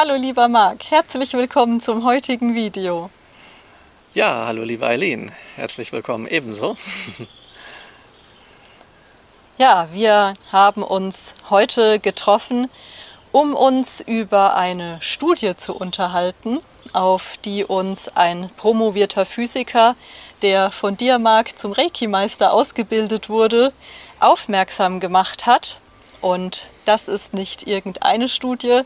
Hallo lieber Marc, herzlich willkommen zum heutigen Video. Ja, hallo liebe Eileen, herzlich willkommen ebenso. Ja, wir haben uns heute getroffen, um uns über eine Studie zu unterhalten, auf die uns ein promovierter Physiker, der von dir, Marc, zum Reiki-Meister ausgebildet wurde, aufmerksam gemacht hat. Und das ist nicht irgendeine Studie,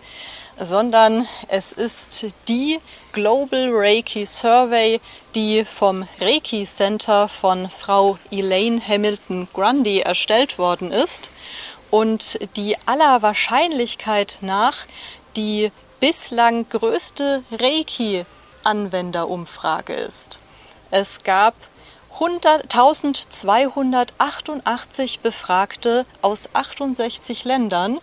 sondern es ist die Global Reiki Survey, die vom Reiki Center von Frau Elaine Hamilton Grundy erstellt worden ist und die aller Wahrscheinlichkeit nach die bislang größte Reiki-Anwenderumfrage ist. Es gab 1288 Befragte aus 68 Ländern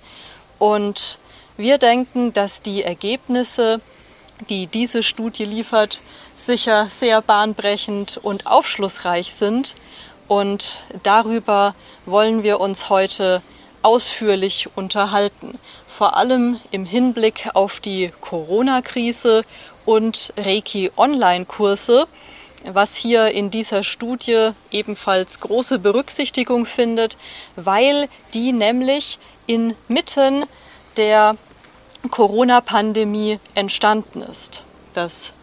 und wir denken, dass die Ergebnisse, die diese Studie liefert, sicher sehr bahnbrechend und aufschlussreich sind. Und darüber wollen wir uns heute ausführlich unterhalten. Vor allem im Hinblick auf die Corona-Krise und Reiki-Online-Kurse, was hier in dieser Studie ebenfalls große Berücksichtigung findet, weil die nämlich inmitten der Corona-Pandemie entstanden ist. Das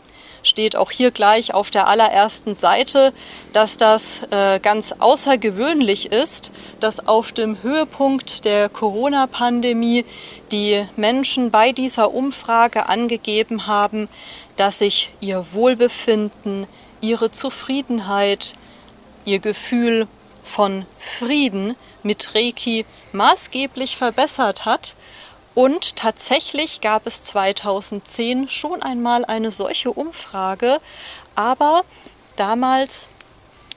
steht auch hier gleich auf der allerersten Seite, dass das äh, ganz außergewöhnlich ist, dass auf dem Höhepunkt der Corona-Pandemie die Menschen bei dieser Umfrage angegeben haben, dass sich ihr Wohlbefinden, ihre Zufriedenheit, ihr Gefühl von Frieden mit Reiki maßgeblich verbessert hat und tatsächlich gab es 2010 schon einmal eine solche Umfrage, aber damals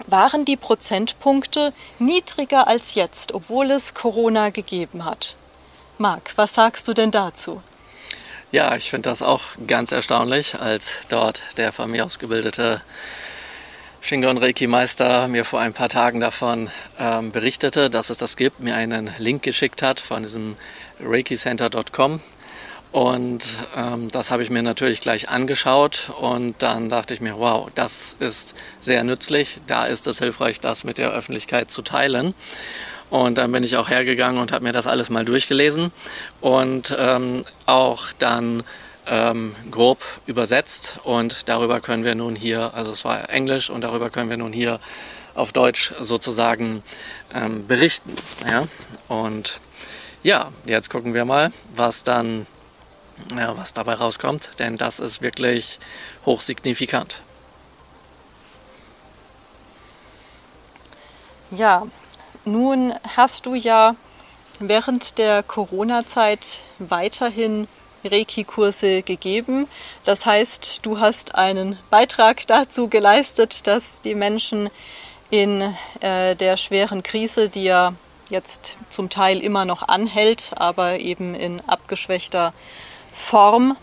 waren die Prozentpunkte niedriger als jetzt, obwohl es Corona gegeben hat. Marc, was sagst du denn dazu? Ja, ich finde das auch ganz erstaunlich, als dort der von mir ausgebildete Shingon Reiki Meister mir vor ein paar Tagen davon ähm, berichtete, dass es das gibt, mir einen Link geschickt hat von diesem reikicenter.com. Und ähm, das habe ich mir natürlich gleich angeschaut und dann dachte ich mir, wow, das ist sehr nützlich. Da ist es hilfreich, das mit der Öffentlichkeit zu teilen. Und dann bin ich auch hergegangen und habe mir das alles mal durchgelesen und ähm, auch dann ähm, grob übersetzt. Und darüber können wir nun hier, also es war Englisch und darüber können wir nun hier auf Deutsch sozusagen ähm, berichten. Ja? Und ja, jetzt gucken wir mal, was dann, ja, was dabei rauskommt, denn das ist wirklich hochsignifikant. Ja, nun hast du ja während der Corona-Zeit weiterhin Reiki-Kurse gegeben. Das heißt, du hast einen Beitrag dazu geleistet, dass die Menschen in äh, der schweren Krise, die ja jetzt zum Teil immer noch anhält, aber eben in abgeschwächter Form,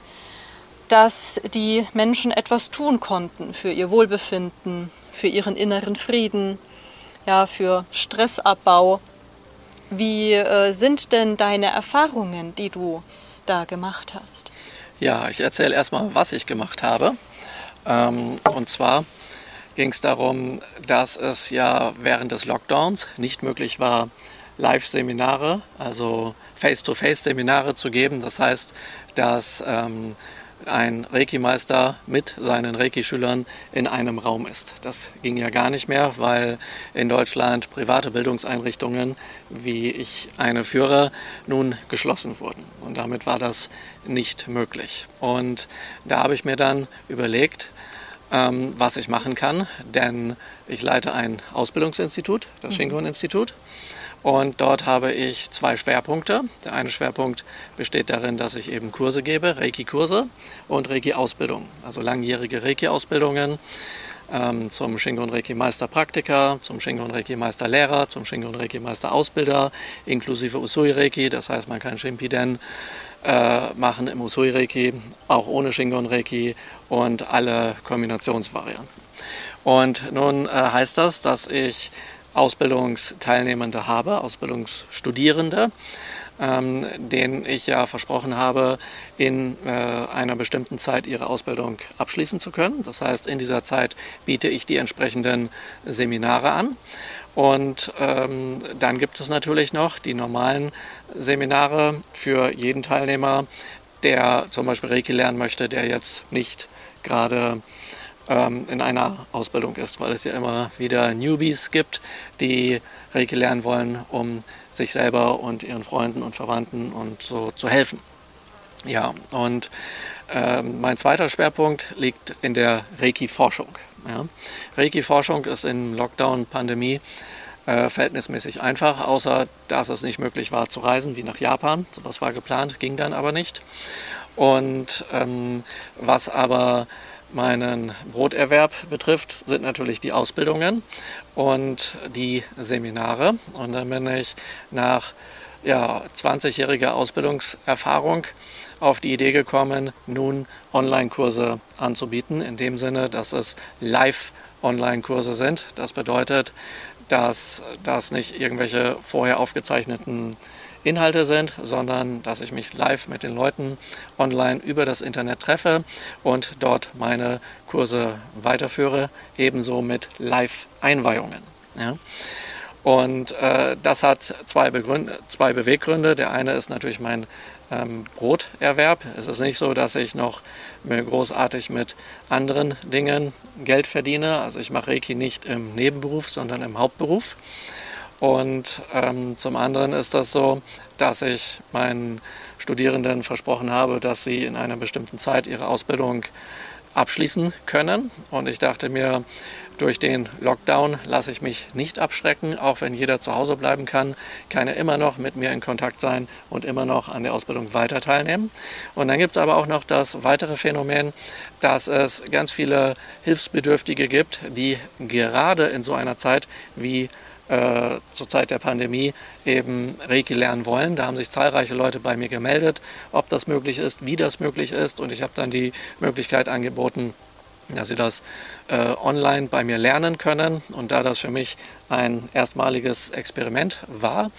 dass die Menschen etwas tun konnten für ihr Wohlbefinden, für ihren inneren Frieden, ja, für Stressabbau. Wie äh, sind denn deine Erfahrungen, die du da gemacht hast? Ja, ich erzähle erstmal, was ich gemacht habe. Ähm, und zwar ging es darum, dass es ja während des Lockdowns nicht möglich war, Live-Seminare, also Face-to-Face-Seminare zu geben. Das heißt, dass ähm, ein Reiki-Meister mit seinen Reiki-Schülern in einem Raum ist. Das ging ja gar nicht mehr, weil in Deutschland private Bildungseinrichtungen, wie ich eine führe, nun geschlossen wurden. Und damit war das nicht möglich. Und da habe ich mir dann überlegt, ähm, was ich machen kann, denn ich leite ein Ausbildungsinstitut, das mhm. Und dort habe ich zwei Schwerpunkte. Der eine Schwerpunkt besteht darin, dass ich eben Kurse gebe, Reiki-Kurse und Reiki-Ausbildung, also langjährige Reiki-Ausbildungen ähm, zum Shingon Reiki Meister Praktiker, zum Shingon Reiki Meister Lehrer, zum Shingon Reiki Meister Ausbilder, inklusive Usui Reiki. Das heißt, man kann Shimpiden äh, machen im Usui Reiki, auch ohne Shingon Reiki und alle Kombinationsvarianten. Und nun äh, heißt das, dass ich Ausbildungsteilnehmende habe, Ausbildungsstudierende, ähm, denen ich ja versprochen habe, in äh, einer bestimmten Zeit ihre Ausbildung abschließen zu können. Das heißt, in dieser Zeit biete ich die entsprechenden Seminare an. Und ähm, dann gibt es natürlich noch die normalen Seminare für jeden Teilnehmer, der zum Beispiel Reiki lernen möchte, der jetzt nicht gerade ähm, in einer Ausbildung ist, weil es ja immer wieder Newbies gibt, die Reiki lernen wollen, um sich selber und ihren Freunden und Verwandten und so zu helfen. Ja, und äh, mein zweiter Schwerpunkt liegt in der Reiki-Forschung. Ja. Reiki-Forschung ist in Lockdown-Pandemie äh, verhältnismäßig einfach, außer dass es nicht möglich war zu reisen, wie nach Japan. Sowas war geplant, ging dann aber nicht. Und ähm, was aber meinen Broterwerb betrifft, sind natürlich die Ausbildungen und die Seminare. Und dann bin ich nach ja, 20-jähriger Ausbildungserfahrung auf die Idee gekommen, nun Online-Kurse anzubieten, in dem Sinne, dass es Live-Online-Kurse sind. Das bedeutet, dass das nicht irgendwelche vorher aufgezeichneten Inhalte sind, sondern dass ich mich live mit den Leuten online über das Internet treffe und dort meine Kurse weiterführe, ebenso mit Live-Einweihungen. Ja. Und äh, das hat zwei, Begründe, zwei Beweggründe. Der eine ist natürlich mein ähm, Broterwerb. Es ist nicht so, dass ich noch großartig mit anderen Dingen Geld verdiene. Also ich mache Reiki nicht im Nebenberuf, sondern im Hauptberuf. Und ähm, zum anderen ist das so, dass ich meinen Studierenden versprochen habe, dass sie in einer bestimmten Zeit ihre Ausbildung abschließen können. Und ich dachte mir, durch den Lockdown lasse ich mich nicht abschrecken, auch wenn jeder zu Hause bleiben kann, kann er immer noch mit mir in Kontakt sein und immer noch an der Ausbildung weiter teilnehmen. Und dann gibt es aber auch noch das weitere Phänomen, dass es ganz viele Hilfsbedürftige gibt, die gerade in so einer Zeit wie äh, zur Zeit der Pandemie eben Reiki lernen wollen. Da haben sich zahlreiche Leute bei mir gemeldet, ob das möglich ist, wie das möglich ist. Und ich habe dann die Möglichkeit angeboten, dass sie das äh, online bei mir lernen können. Und da das für mich ein erstmaliges Experiment war,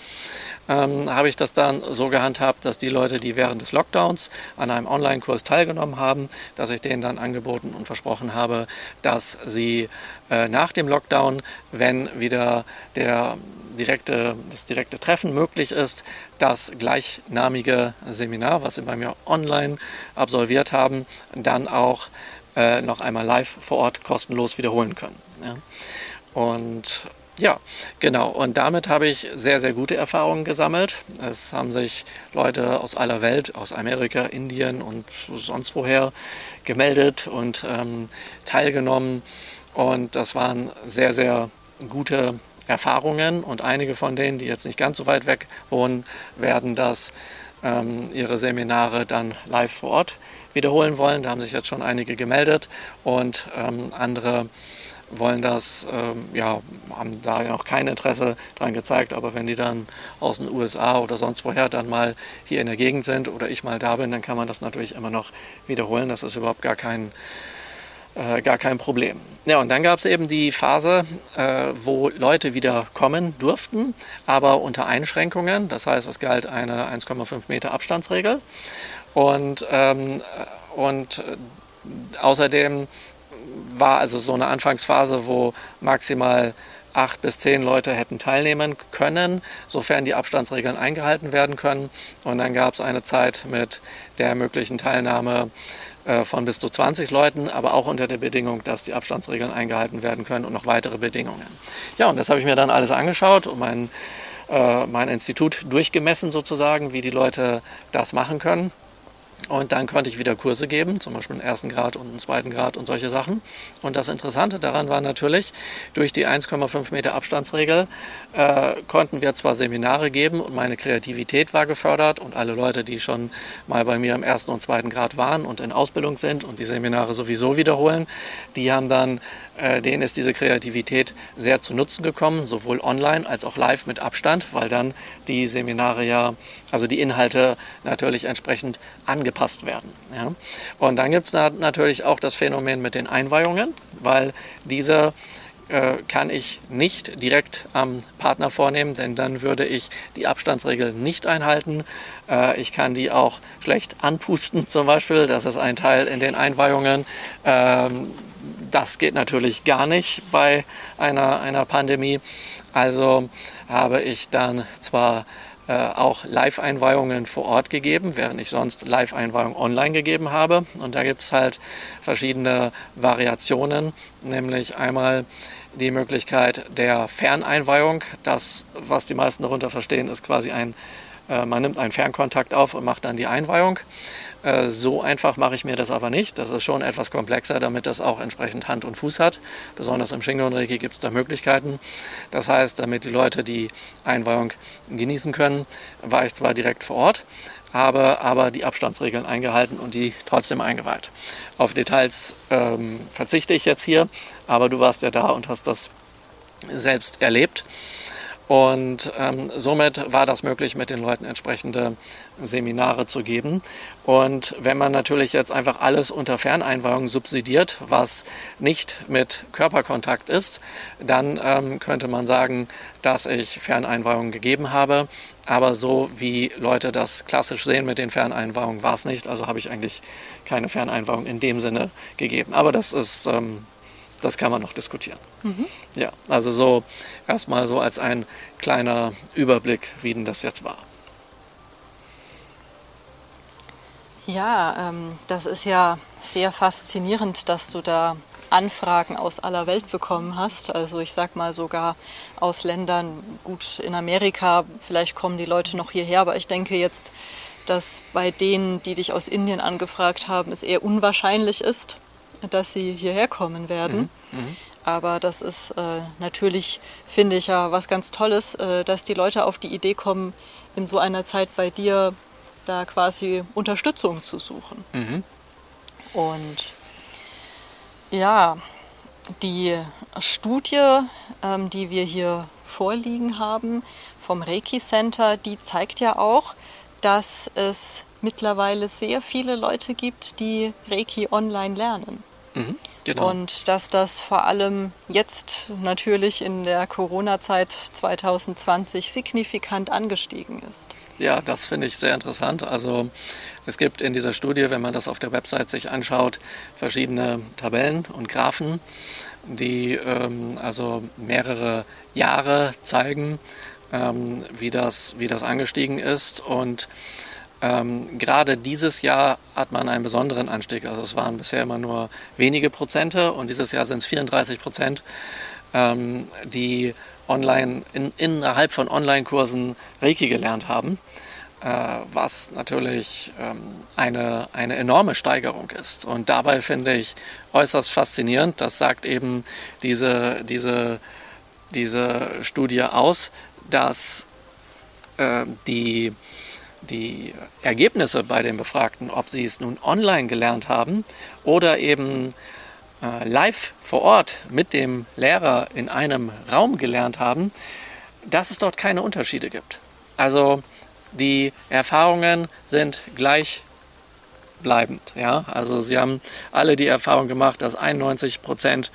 ähm, habe ich das dann so gehandhabt, dass die Leute, die während des Lockdowns an einem Online-Kurs teilgenommen haben, dass ich denen dann angeboten und versprochen habe, dass sie äh, nach dem Lockdown, wenn wieder der direkte, das direkte Treffen möglich ist, das gleichnamige Seminar, was sie bei mir online absolviert haben, dann auch äh, noch einmal live vor Ort kostenlos wiederholen können. Ja. Und ja, genau. Und damit habe ich sehr, sehr gute Erfahrungen gesammelt. Es haben sich Leute aus aller Welt, aus Amerika, Indien und sonst woher gemeldet und ähm, teilgenommen. Und das waren sehr, sehr gute Erfahrungen. Und einige von denen, die jetzt nicht ganz so weit weg wohnen, werden das ähm, ihre Seminare dann live vor Ort wiederholen wollen. Da haben sich jetzt schon einige gemeldet und ähm, andere wollen das, ähm, ja, haben da noch kein Interesse dran gezeigt, aber wenn die dann aus den USA oder sonst woher dann mal hier in der Gegend sind oder ich mal da bin, dann kann man das natürlich immer noch wiederholen. Das ist überhaupt gar kein, äh, gar kein Problem. Ja, und dann gab es eben die Phase, äh, wo Leute wieder kommen durften, aber unter Einschränkungen. Das heißt, es galt eine 1,5 Meter Abstandsregel. Und, ähm, und äh, außerdem war also so eine Anfangsphase, wo maximal acht bis zehn Leute hätten teilnehmen können, sofern die Abstandsregeln eingehalten werden können. Und dann gab es eine Zeit mit der möglichen Teilnahme äh, von bis zu 20 Leuten, aber auch unter der Bedingung, dass die Abstandsregeln eingehalten werden können und noch weitere Bedingungen. Ja, und das habe ich mir dann alles angeschaut und mein, äh, mein Institut durchgemessen sozusagen, wie die Leute das machen können. Und dann konnte ich wieder Kurse geben, zum Beispiel einen ersten Grad und einen zweiten Grad und solche Sachen. Und das Interessante daran war natürlich, durch die 1,5 Meter Abstandsregel äh, konnten wir zwar Seminare geben und meine Kreativität war gefördert und alle Leute, die schon mal bei mir im ersten und zweiten Grad waren und in Ausbildung sind und die Seminare sowieso wiederholen, die haben dann äh, denen ist diese Kreativität sehr zu Nutzen gekommen, sowohl online als auch live mit Abstand, weil dann die Seminare ja, also die Inhalte natürlich entsprechend angepasst werden. Ja. Und dann gibt es natürlich auch das Phänomen mit den Einweihungen, weil diese äh, kann ich nicht direkt am Partner vornehmen, denn dann würde ich die Abstandsregel nicht einhalten. Äh, ich kann die auch schlecht anpusten zum Beispiel. Das ist ein Teil in den Einweihungen. Das geht natürlich gar nicht bei einer, einer Pandemie. Also habe ich dann zwar äh, auch Live-Einweihungen vor Ort gegeben, während ich sonst Live-Einweihungen online gegeben habe. Und da gibt es halt verschiedene Variationen, nämlich einmal die Möglichkeit der Ferneinweihung. Das, was die meisten darunter verstehen, ist quasi ein, äh, man nimmt einen Fernkontakt auf und macht dann die Einweihung. Äh, so einfach mache ich mir das aber nicht. Das ist schon etwas komplexer, damit das auch entsprechend Hand und Fuß hat. Besonders im Shingon Reiki gibt es da Möglichkeiten. Das heißt, damit die Leute die Einweihung genießen können, war ich zwar direkt vor Ort, habe aber die Abstandsregeln eingehalten und die trotzdem eingeweiht. Auf Details ähm, verzichte ich jetzt hier, aber du warst ja da und hast das selbst erlebt. Und ähm, somit war das möglich, mit den Leuten entsprechende Seminare zu geben. Und wenn man natürlich jetzt einfach alles unter Ferneinweihung subsidiert, was nicht mit Körperkontakt ist, dann ähm, könnte man sagen, dass ich Ferneinweihungen gegeben habe. Aber so wie Leute das klassisch sehen mit den Ferneinweihungen, war es nicht. Also habe ich eigentlich keine Ferneinweihung in dem Sinne gegeben. Aber das ist ähm, das kann man noch diskutieren. Mhm. Ja, also so erstmal so als ein kleiner Überblick, wie denn das jetzt war. Ja, ähm, das ist ja sehr faszinierend, dass du da Anfragen aus aller Welt bekommen hast. Also ich sag mal sogar aus Ländern, gut in Amerika, vielleicht kommen die Leute noch hierher, aber ich denke jetzt, dass bei denen, die dich aus Indien angefragt haben, es eher unwahrscheinlich ist dass sie hierher kommen werden. Mhm. Mhm. Aber das ist äh, natürlich, finde ich ja, was ganz Tolles, äh, dass die Leute auf die Idee kommen, in so einer Zeit bei dir da quasi Unterstützung zu suchen. Mhm. Und ja, die Studie, ähm, die wir hier vorliegen haben vom Reiki Center, die zeigt ja auch, dass es mittlerweile sehr viele Leute gibt, die Reiki online lernen. Mhm, genau. Und dass das vor allem jetzt natürlich in der Corona-Zeit 2020 signifikant angestiegen ist. Ja, das finde ich sehr interessant. Also es gibt in dieser Studie, wenn man das auf der Website sich anschaut, verschiedene Tabellen und Graphen, die ähm, also mehrere Jahre zeigen, ähm, wie, das, wie das angestiegen ist. Und ähm, gerade dieses Jahr hat man einen besonderen Anstieg. Also es waren bisher immer nur wenige Prozente und dieses Jahr sind es 34 Prozent, ähm, die online in, innerhalb von Online-Kursen Reiki gelernt haben, was natürlich ähm, eine, eine enorme Steigerung ist. Und dabei finde ich äußerst faszinierend, das sagt eben diese, diese, diese Studie aus, dass äh, die die Ergebnisse bei den Befragten, ob sie es nun online gelernt haben oder eben äh, live vor Ort mit dem Lehrer in einem Raum gelernt haben, dass es dort keine Unterschiede gibt. Also die Erfahrungen sind gleichbleibend. Ja? Also sie haben alle die Erfahrung gemacht, dass 91 Prozent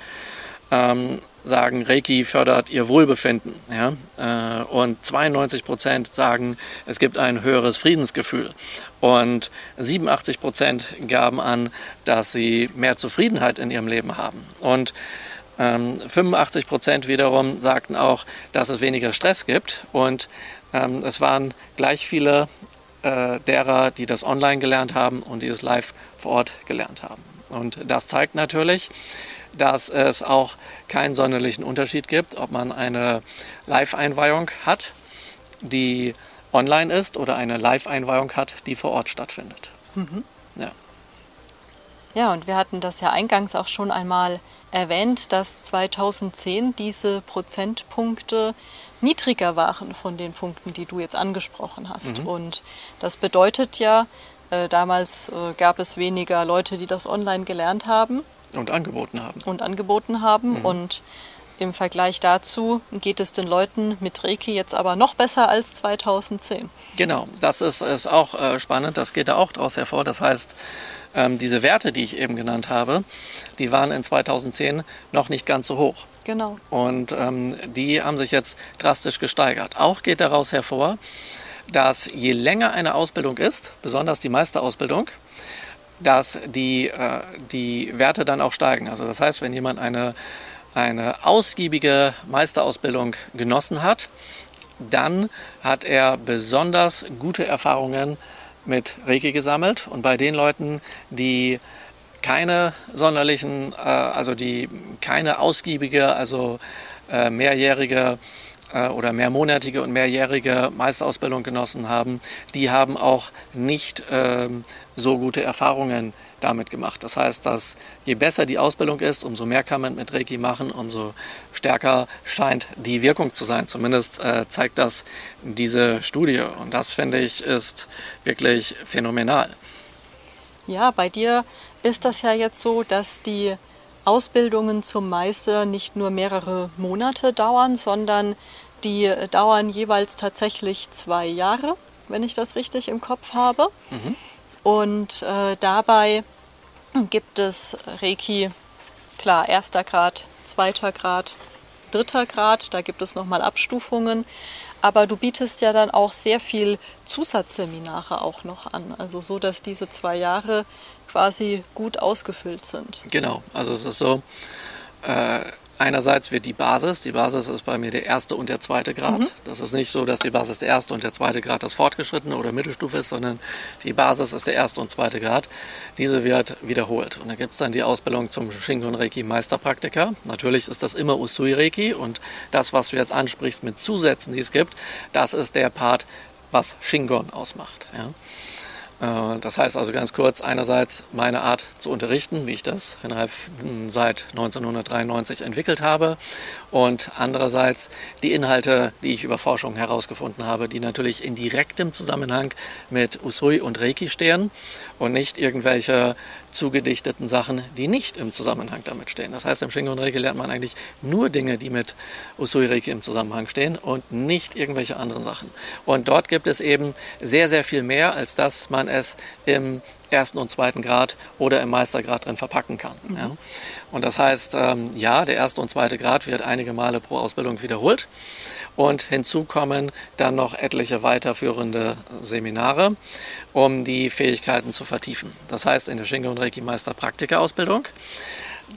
ähm, sagen, Reiki fördert ihr Wohlbefinden. Ja? Äh, und 92 Prozent sagen, es gibt ein höheres Friedensgefühl. Und 87 Prozent gaben an, dass sie mehr Zufriedenheit in ihrem Leben haben. Und 85 ähm, Prozent wiederum sagten auch, dass es weniger Stress gibt. Und ähm, es waren gleich viele äh, derer, die das online gelernt haben und die es live vor Ort gelernt haben. Und das zeigt natürlich, dass es auch keinen sonderlichen Unterschied gibt, ob man eine Live-Einweihung hat, die online ist, oder eine Live-Einweihung hat, die vor Ort stattfindet. Mhm. Ja. ja, und wir hatten das ja eingangs auch schon einmal erwähnt, dass 2010 diese Prozentpunkte niedriger waren von den Punkten, die du jetzt angesprochen hast. Mhm. Und das bedeutet ja, äh, damals äh, gab es weniger Leute, die das online gelernt haben. Und angeboten haben. Und angeboten haben. Mhm. Und im Vergleich dazu geht es den Leuten mit Reiki jetzt aber noch besser als 2010. Genau, das ist, ist auch äh, spannend. Das geht da auch daraus hervor. Das heißt, ähm, diese Werte, die ich eben genannt habe, die waren in 2010 noch nicht ganz so hoch. Genau. Und ähm, die haben sich jetzt drastisch gesteigert. Auch geht daraus hervor, dass je länger eine Ausbildung ist, besonders die Meisterausbildung, dass die, äh, die Werte dann auch steigen. Also das heißt, wenn jemand eine, eine ausgiebige Meisterausbildung genossen hat, dann hat er besonders gute Erfahrungen mit Reiki gesammelt. Und bei den Leuten, die keine sonderlichen, äh, also die keine ausgiebige, also äh, mehrjährige äh, oder mehrmonatige und mehrjährige Meisterausbildung genossen haben, die haben auch nicht ähm, so gute Erfahrungen damit gemacht. Das heißt, dass je besser die Ausbildung ist, umso mehr kann man mit Reiki machen, umso stärker scheint die Wirkung zu sein. Zumindest äh, zeigt das diese Studie. Und das finde ich ist wirklich phänomenal. Ja, bei dir ist das ja jetzt so, dass die Ausbildungen zum Meister nicht nur mehrere Monate dauern, sondern die dauern jeweils tatsächlich zwei Jahre, wenn ich das richtig im Kopf habe. Mhm. Und äh, dabei gibt es Reiki, klar, erster Grad, zweiter Grad, dritter Grad, da gibt es nochmal Abstufungen. Aber du bietest ja dann auch sehr viel Zusatzseminare auch noch an. Also so, dass diese zwei Jahre quasi gut ausgefüllt sind. Genau, also es ist so, äh, Einerseits wird die Basis, die Basis ist bei mir der erste und der zweite Grad. Mhm. Das ist nicht so, dass die Basis der erste und der zweite Grad das fortgeschrittene oder Mittelstufe ist, sondern die Basis ist der erste und zweite Grad. Diese wird wiederholt. Und dann gibt es dann die Ausbildung zum Shingon Reiki Meisterpraktiker. Natürlich ist das immer Usui Reiki und das, was du jetzt ansprichst mit Zusätzen, die es gibt, das ist der Part, was Shingon ausmacht. Ja. Äh, das heißt also ganz kurz, einerseits meine Art zu unterrichten, wie ich das innerhalb hm, seit 1993 entwickelt habe und andererseits die Inhalte, die ich über Forschung herausgefunden habe, die natürlich in direktem Zusammenhang mit Usui und Reiki stehen und nicht irgendwelche zugedichteten Sachen, die nicht im Zusammenhang damit stehen. Das heißt, im Shingon Reiki lernt man eigentlich nur Dinge, die mit Usui Reiki im Zusammenhang stehen und nicht irgendwelche anderen Sachen. Und dort gibt es eben sehr, sehr viel mehr, als dass man es im ersten und zweiten Grad oder im Meistergrad drin verpacken kann. Mhm. Ja. Und das heißt, ähm, ja, der erste und zweite Grad wird einige Male pro Ausbildung wiederholt. Und hinzu kommen dann noch etliche weiterführende Seminare, um die Fähigkeiten zu vertiefen. Das heißt in der Shingo und Reiki Meister Praktika-Ausbildung,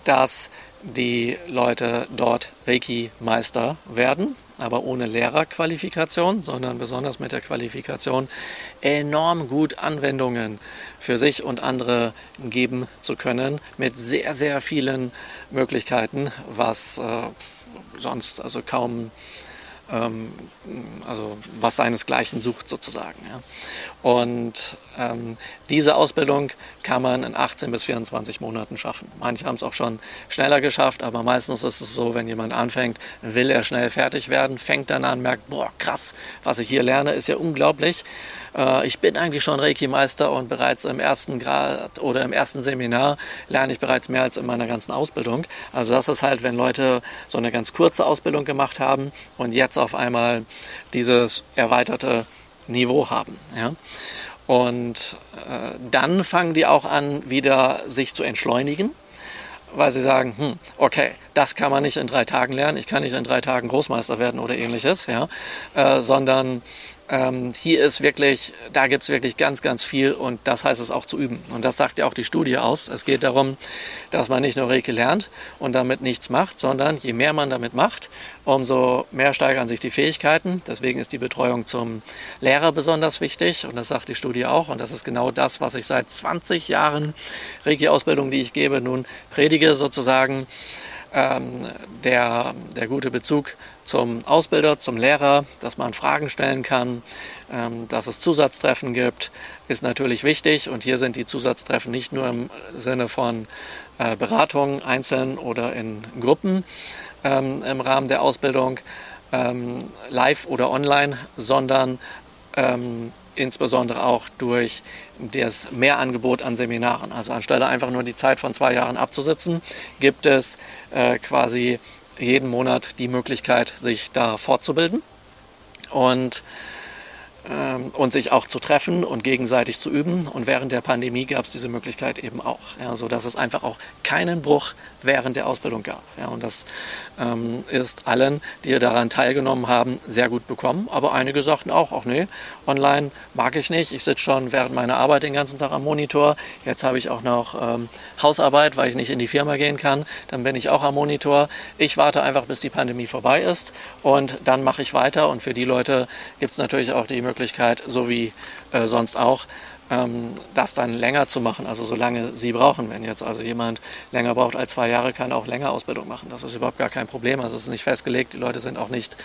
dass die Leute dort Reiki Meister werden, aber ohne Lehrerqualifikation, sondern besonders mit der Qualifikation, enorm gut Anwendungen für sich und andere geben zu können, mit sehr, sehr vielen Möglichkeiten, was äh, sonst also kaum ähm, also was seinesgleichen sucht sozusagen. Ja. Und ähm, diese Ausbildung kann man in 18 bis 24 Monaten schaffen. Manche haben es auch schon schneller geschafft, aber meistens ist es so, wenn jemand anfängt, will er schnell fertig werden, fängt dann an, merkt, boah, krass, was ich hier lerne, ist ja unglaublich. Äh, ich bin eigentlich schon Reiki-Meister und bereits im ersten Grad oder im ersten Seminar lerne ich bereits mehr als in meiner ganzen Ausbildung. Also das ist halt, wenn Leute so eine ganz kurze Ausbildung gemacht haben und jetzt auf einmal dieses erweiterte Niveau haben. Ja? Und äh, dann fangen die auch an, wieder sich zu entschleunigen, weil sie sagen, hm, okay, das kann man nicht in drei Tagen lernen, ich kann nicht in drei Tagen Großmeister werden oder ähnliches, ja? Äh, sondern ähm, hier ist wirklich, da gibt es wirklich ganz, ganz viel und das heißt es auch zu üben. Und das sagt ja auch die Studie aus. Es geht darum, dass man nicht nur Reiki lernt und damit nichts macht, sondern je mehr man damit macht, umso mehr steigern sich die Fähigkeiten. Deswegen ist die Betreuung zum Lehrer besonders wichtig und das sagt die Studie auch. Und das ist genau das, was ich seit 20 Jahren Reiki-Ausbildung, die ich gebe, nun predige sozusagen. Ähm, der, der gute Bezug zum Ausbilder, zum Lehrer, dass man Fragen stellen kann, ähm, dass es Zusatztreffen gibt, ist natürlich wichtig. Und hier sind die Zusatztreffen nicht nur im Sinne von äh, Beratungen einzeln oder in Gruppen ähm, im Rahmen der Ausbildung, ähm, live oder online, sondern insbesondere auch durch das Mehrangebot an Seminaren. Also anstelle einfach nur die Zeit von zwei Jahren abzusitzen, gibt es äh, quasi jeden Monat die Möglichkeit, sich da fortzubilden. Und ähm, und sich auch zu treffen und gegenseitig zu üben. Und während der Pandemie gab es diese Möglichkeit eben auch, ja, sodass es einfach auch keinen Bruch während der Ausbildung gab. Ja, und das ähm, ist allen, die daran teilgenommen haben, sehr gut bekommen. Aber einige sagten auch, ach nee, online mag ich nicht. Ich sitze schon während meiner Arbeit den ganzen Tag am Monitor. Jetzt habe ich auch noch ähm, Hausarbeit, weil ich nicht in die Firma gehen kann. Dann bin ich auch am Monitor. Ich warte einfach, bis die Pandemie vorbei ist und dann mache ich weiter. Und für die Leute gibt es natürlich auch die Möglichkeit, so wie äh, sonst auch, das dann länger zu machen, also solange sie brauchen. Wenn jetzt also jemand länger braucht als zwei Jahre, kann auch länger Ausbildung machen. Das ist überhaupt gar kein Problem. Also es ist nicht festgelegt. Die Leute sind auch nicht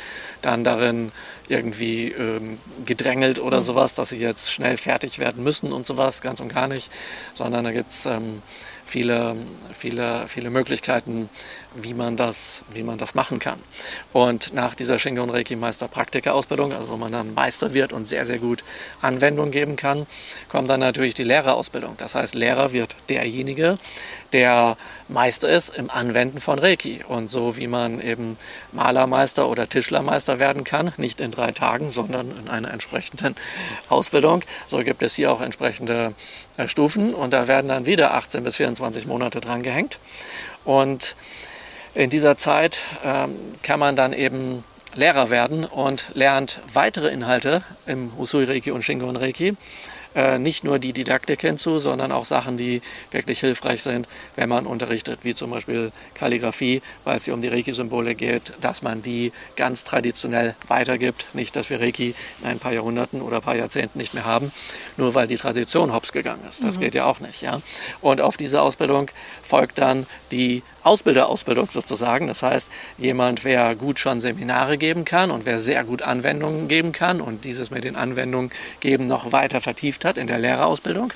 dann darin irgendwie ähm, gedrängelt oder mhm. sowas, dass sie jetzt schnell fertig werden müssen und sowas, ganz und gar nicht, sondern da gibt es ähm, viele, viele, viele Möglichkeiten, wie man das, wie man das machen kann. Und nach dieser Shingon Reiki Meister Praktika-Ausbildung, also wo man dann Meister wird und sehr, sehr gut Anwendung geben kann, kommt dann natürlich die Lehrerausbildung. Das heißt, Lehrer wird derjenige, der Meister ist im Anwenden von Reiki. Und so wie man eben Malermeister oder Tischlermeister werden kann, nicht in drei Tagen, sondern in einer entsprechenden Ausbildung, so gibt es hier auch entsprechende äh, Stufen und da werden dann wieder 18 bis 24 Monate dran gehängt. Und in dieser Zeit ähm, kann man dann eben Lehrer werden und lernt weitere Inhalte im Usui Reiki und Shingon Reiki äh, nicht nur die Didaktik hinzu, sondern auch Sachen, die wirklich hilfreich sind, wenn man unterrichtet, wie zum Beispiel Kalligrafie, weil es hier um die Reiki-Symbole geht, dass man die ganz traditionell weitergibt. Nicht, dass wir Reiki in ein paar Jahrhunderten oder ein paar Jahrzehnten nicht mehr haben, nur weil die Tradition hops gegangen ist. Das mhm. geht ja auch nicht. Ja? Und auf diese Ausbildung folgt dann die Ausbilderausbildung sozusagen. Das heißt, jemand, wer gut schon Seminare geben kann und wer sehr gut Anwendungen geben kann und dieses mit den Anwendungen geben noch weiter vertieft hat in der Lehrerausbildung,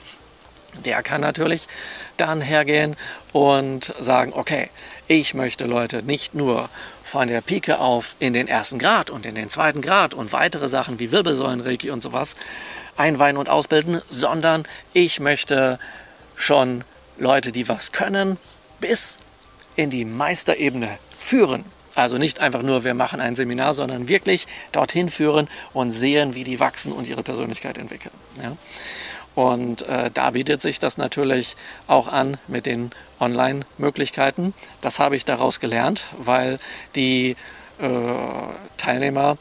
der kann natürlich dann hergehen und sagen, okay, ich möchte Leute nicht nur von der Pike auf in den ersten Grad und in den zweiten Grad und weitere Sachen wie Wirbelsäulenreiki und sowas einweihen und ausbilden, sondern ich möchte schon Leute, die was können, bis in die Meisterebene führen. Also nicht einfach nur, wir machen ein Seminar, sondern wirklich dorthin führen und sehen, wie die wachsen und ihre Persönlichkeit entwickeln. Ja? Und äh, da bietet sich das natürlich auch an mit den Online-Möglichkeiten. Das habe ich daraus gelernt, weil die äh, Teilnehmer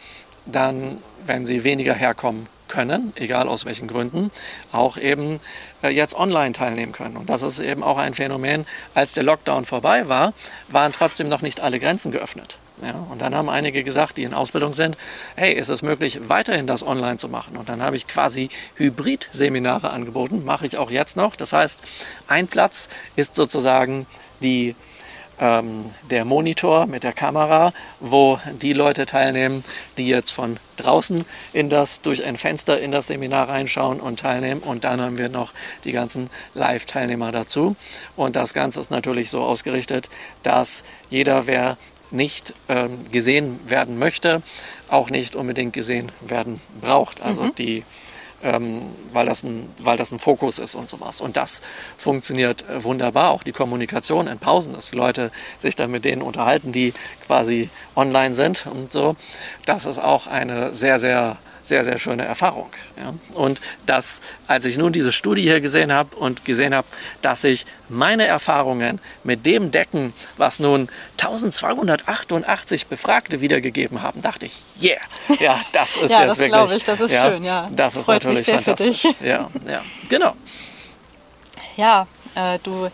dann, wenn sie weniger herkommen können, egal aus welchen Gründen, auch eben jetzt online teilnehmen können. Und das ist eben auch ein Phänomen. Als der Lockdown vorbei war, waren trotzdem noch nicht alle Grenzen geöffnet. Ja, und dann haben einige gesagt, die in Ausbildung sind, hey, ist es möglich, weiterhin das online zu machen? Und dann habe ich quasi Hybrid-Seminare angeboten, mache ich auch jetzt noch. Das heißt, ein Platz ist sozusagen die ähm, der Monitor mit der Kamera, wo die Leute teilnehmen, die jetzt von draußen in das, durch ein Fenster in das Seminar reinschauen und teilnehmen. Und dann haben wir noch die ganzen Live-Teilnehmer dazu. Und das Ganze ist natürlich so ausgerichtet, dass jeder, wer nicht ähm, gesehen werden möchte, auch nicht unbedingt gesehen werden braucht. Also mhm. die ähm, weil, das ein, weil das ein Fokus ist und sowas. Und das funktioniert äh, wunderbar. Auch die Kommunikation in Pausen, dass Leute sich dann mit denen unterhalten, die quasi online sind und so. Das ist auch eine sehr, sehr sehr, sehr schöne Erfahrung. Ja. Und das, als ich nun diese Studie hier gesehen habe und gesehen habe, dass sich meine Erfahrungen mit dem decken, was nun 1288 Befragte wiedergegeben haben, dachte ich, yeah, ja, das ist ja, jetzt das wirklich. Ich, das ist ja, schön, ja. Das, das ist natürlich fantastisch. Ja, ja, genau. Ja, äh, du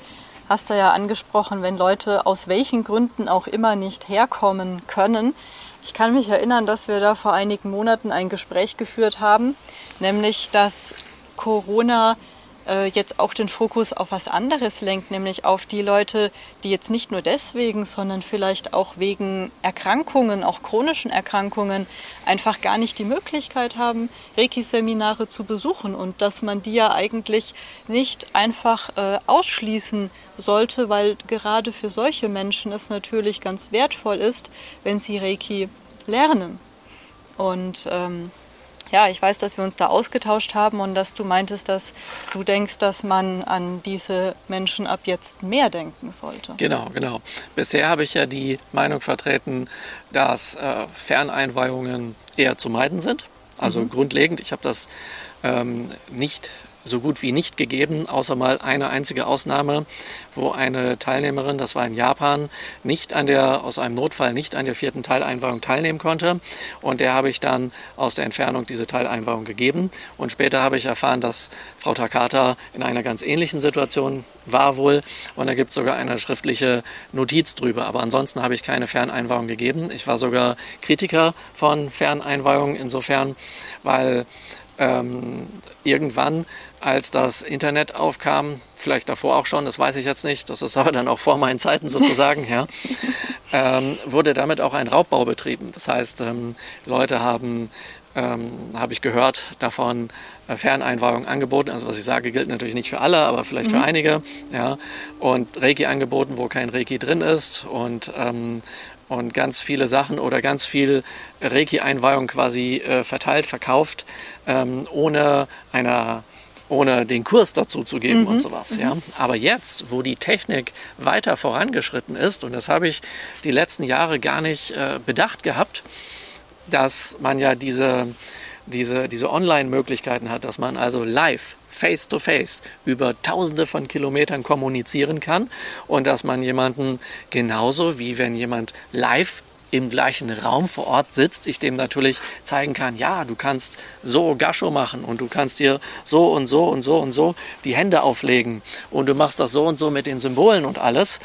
hast ja angesprochen, wenn Leute aus welchen Gründen auch immer nicht herkommen können, ich kann mich erinnern, dass wir da vor einigen Monaten ein Gespräch geführt haben, nämlich dass Corona äh, jetzt auch den Fokus auf was anderes lenkt, nämlich auf die Leute, die jetzt nicht nur deswegen, sondern vielleicht auch wegen Erkrankungen, auch chronischen Erkrankungen, einfach gar nicht die Möglichkeit haben, Reiki-Seminare zu besuchen und dass man die ja eigentlich nicht einfach äh, ausschließen sollte, weil gerade für solche Menschen es natürlich ganz wertvoll ist, wenn sie Reiki lernen. Und ähm, ja, ich weiß, dass wir uns da ausgetauscht haben und dass du meintest, dass du denkst, dass man an diese Menschen ab jetzt mehr denken sollte. Genau, genau. Bisher habe ich ja die Meinung vertreten, dass äh, Ferneinweihungen eher zu meiden sind. Also mhm. grundlegend, ich habe das ähm, nicht so gut wie nicht gegeben, außer mal eine einzige Ausnahme, wo eine Teilnehmerin, das war in Japan, nicht an der, aus einem Notfall nicht an der vierten Teileinweihung teilnehmen konnte. Und der habe ich dann aus der Entfernung diese Teileinweihung gegeben. Und später habe ich erfahren, dass Frau Takata in einer ganz ähnlichen Situation war wohl. Und da gibt es sogar eine schriftliche Notiz drüber. Aber ansonsten habe ich keine Ferneinweihung gegeben. Ich war sogar Kritiker von Ferneinweihungen insofern, weil ähm, irgendwann als das Internet aufkam, vielleicht davor auch schon, das weiß ich jetzt nicht, das ist aber dann auch vor meinen Zeiten sozusagen, ja, ähm, wurde damit auch ein Raubbau betrieben. Das heißt, ähm, Leute haben, ähm, habe ich gehört, davon äh, Ferneinweihung angeboten. Also was ich sage, gilt natürlich nicht für alle, aber vielleicht mhm. für einige. Ja, und Reiki angeboten, wo kein Reiki drin ist und ähm, und ganz viele Sachen oder ganz viel Reiki-Einweihung quasi äh, verteilt, verkauft, ähm, ohne einer ohne den Kurs dazu zu geben mhm. und sowas. Ja. Aber jetzt, wo die Technik weiter vorangeschritten ist, und das habe ich die letzten Jahre gar nicht äh, bedacht gehabt, dass man ja diese, diese, diese Online-Möglichkeiten hat, dass man also live face to face über tausende von Kilometern kommunizieren kann und dass man jemanden genauso wie wenn jemand live im gleichen Raum vor Ort sitzt, ich dem natürlich zeigen kann, ja, du kannst so Gascho machen und du kannst dir so und so und so und so die Hände auflegen und du machst das so und so mit den Symbolen und alles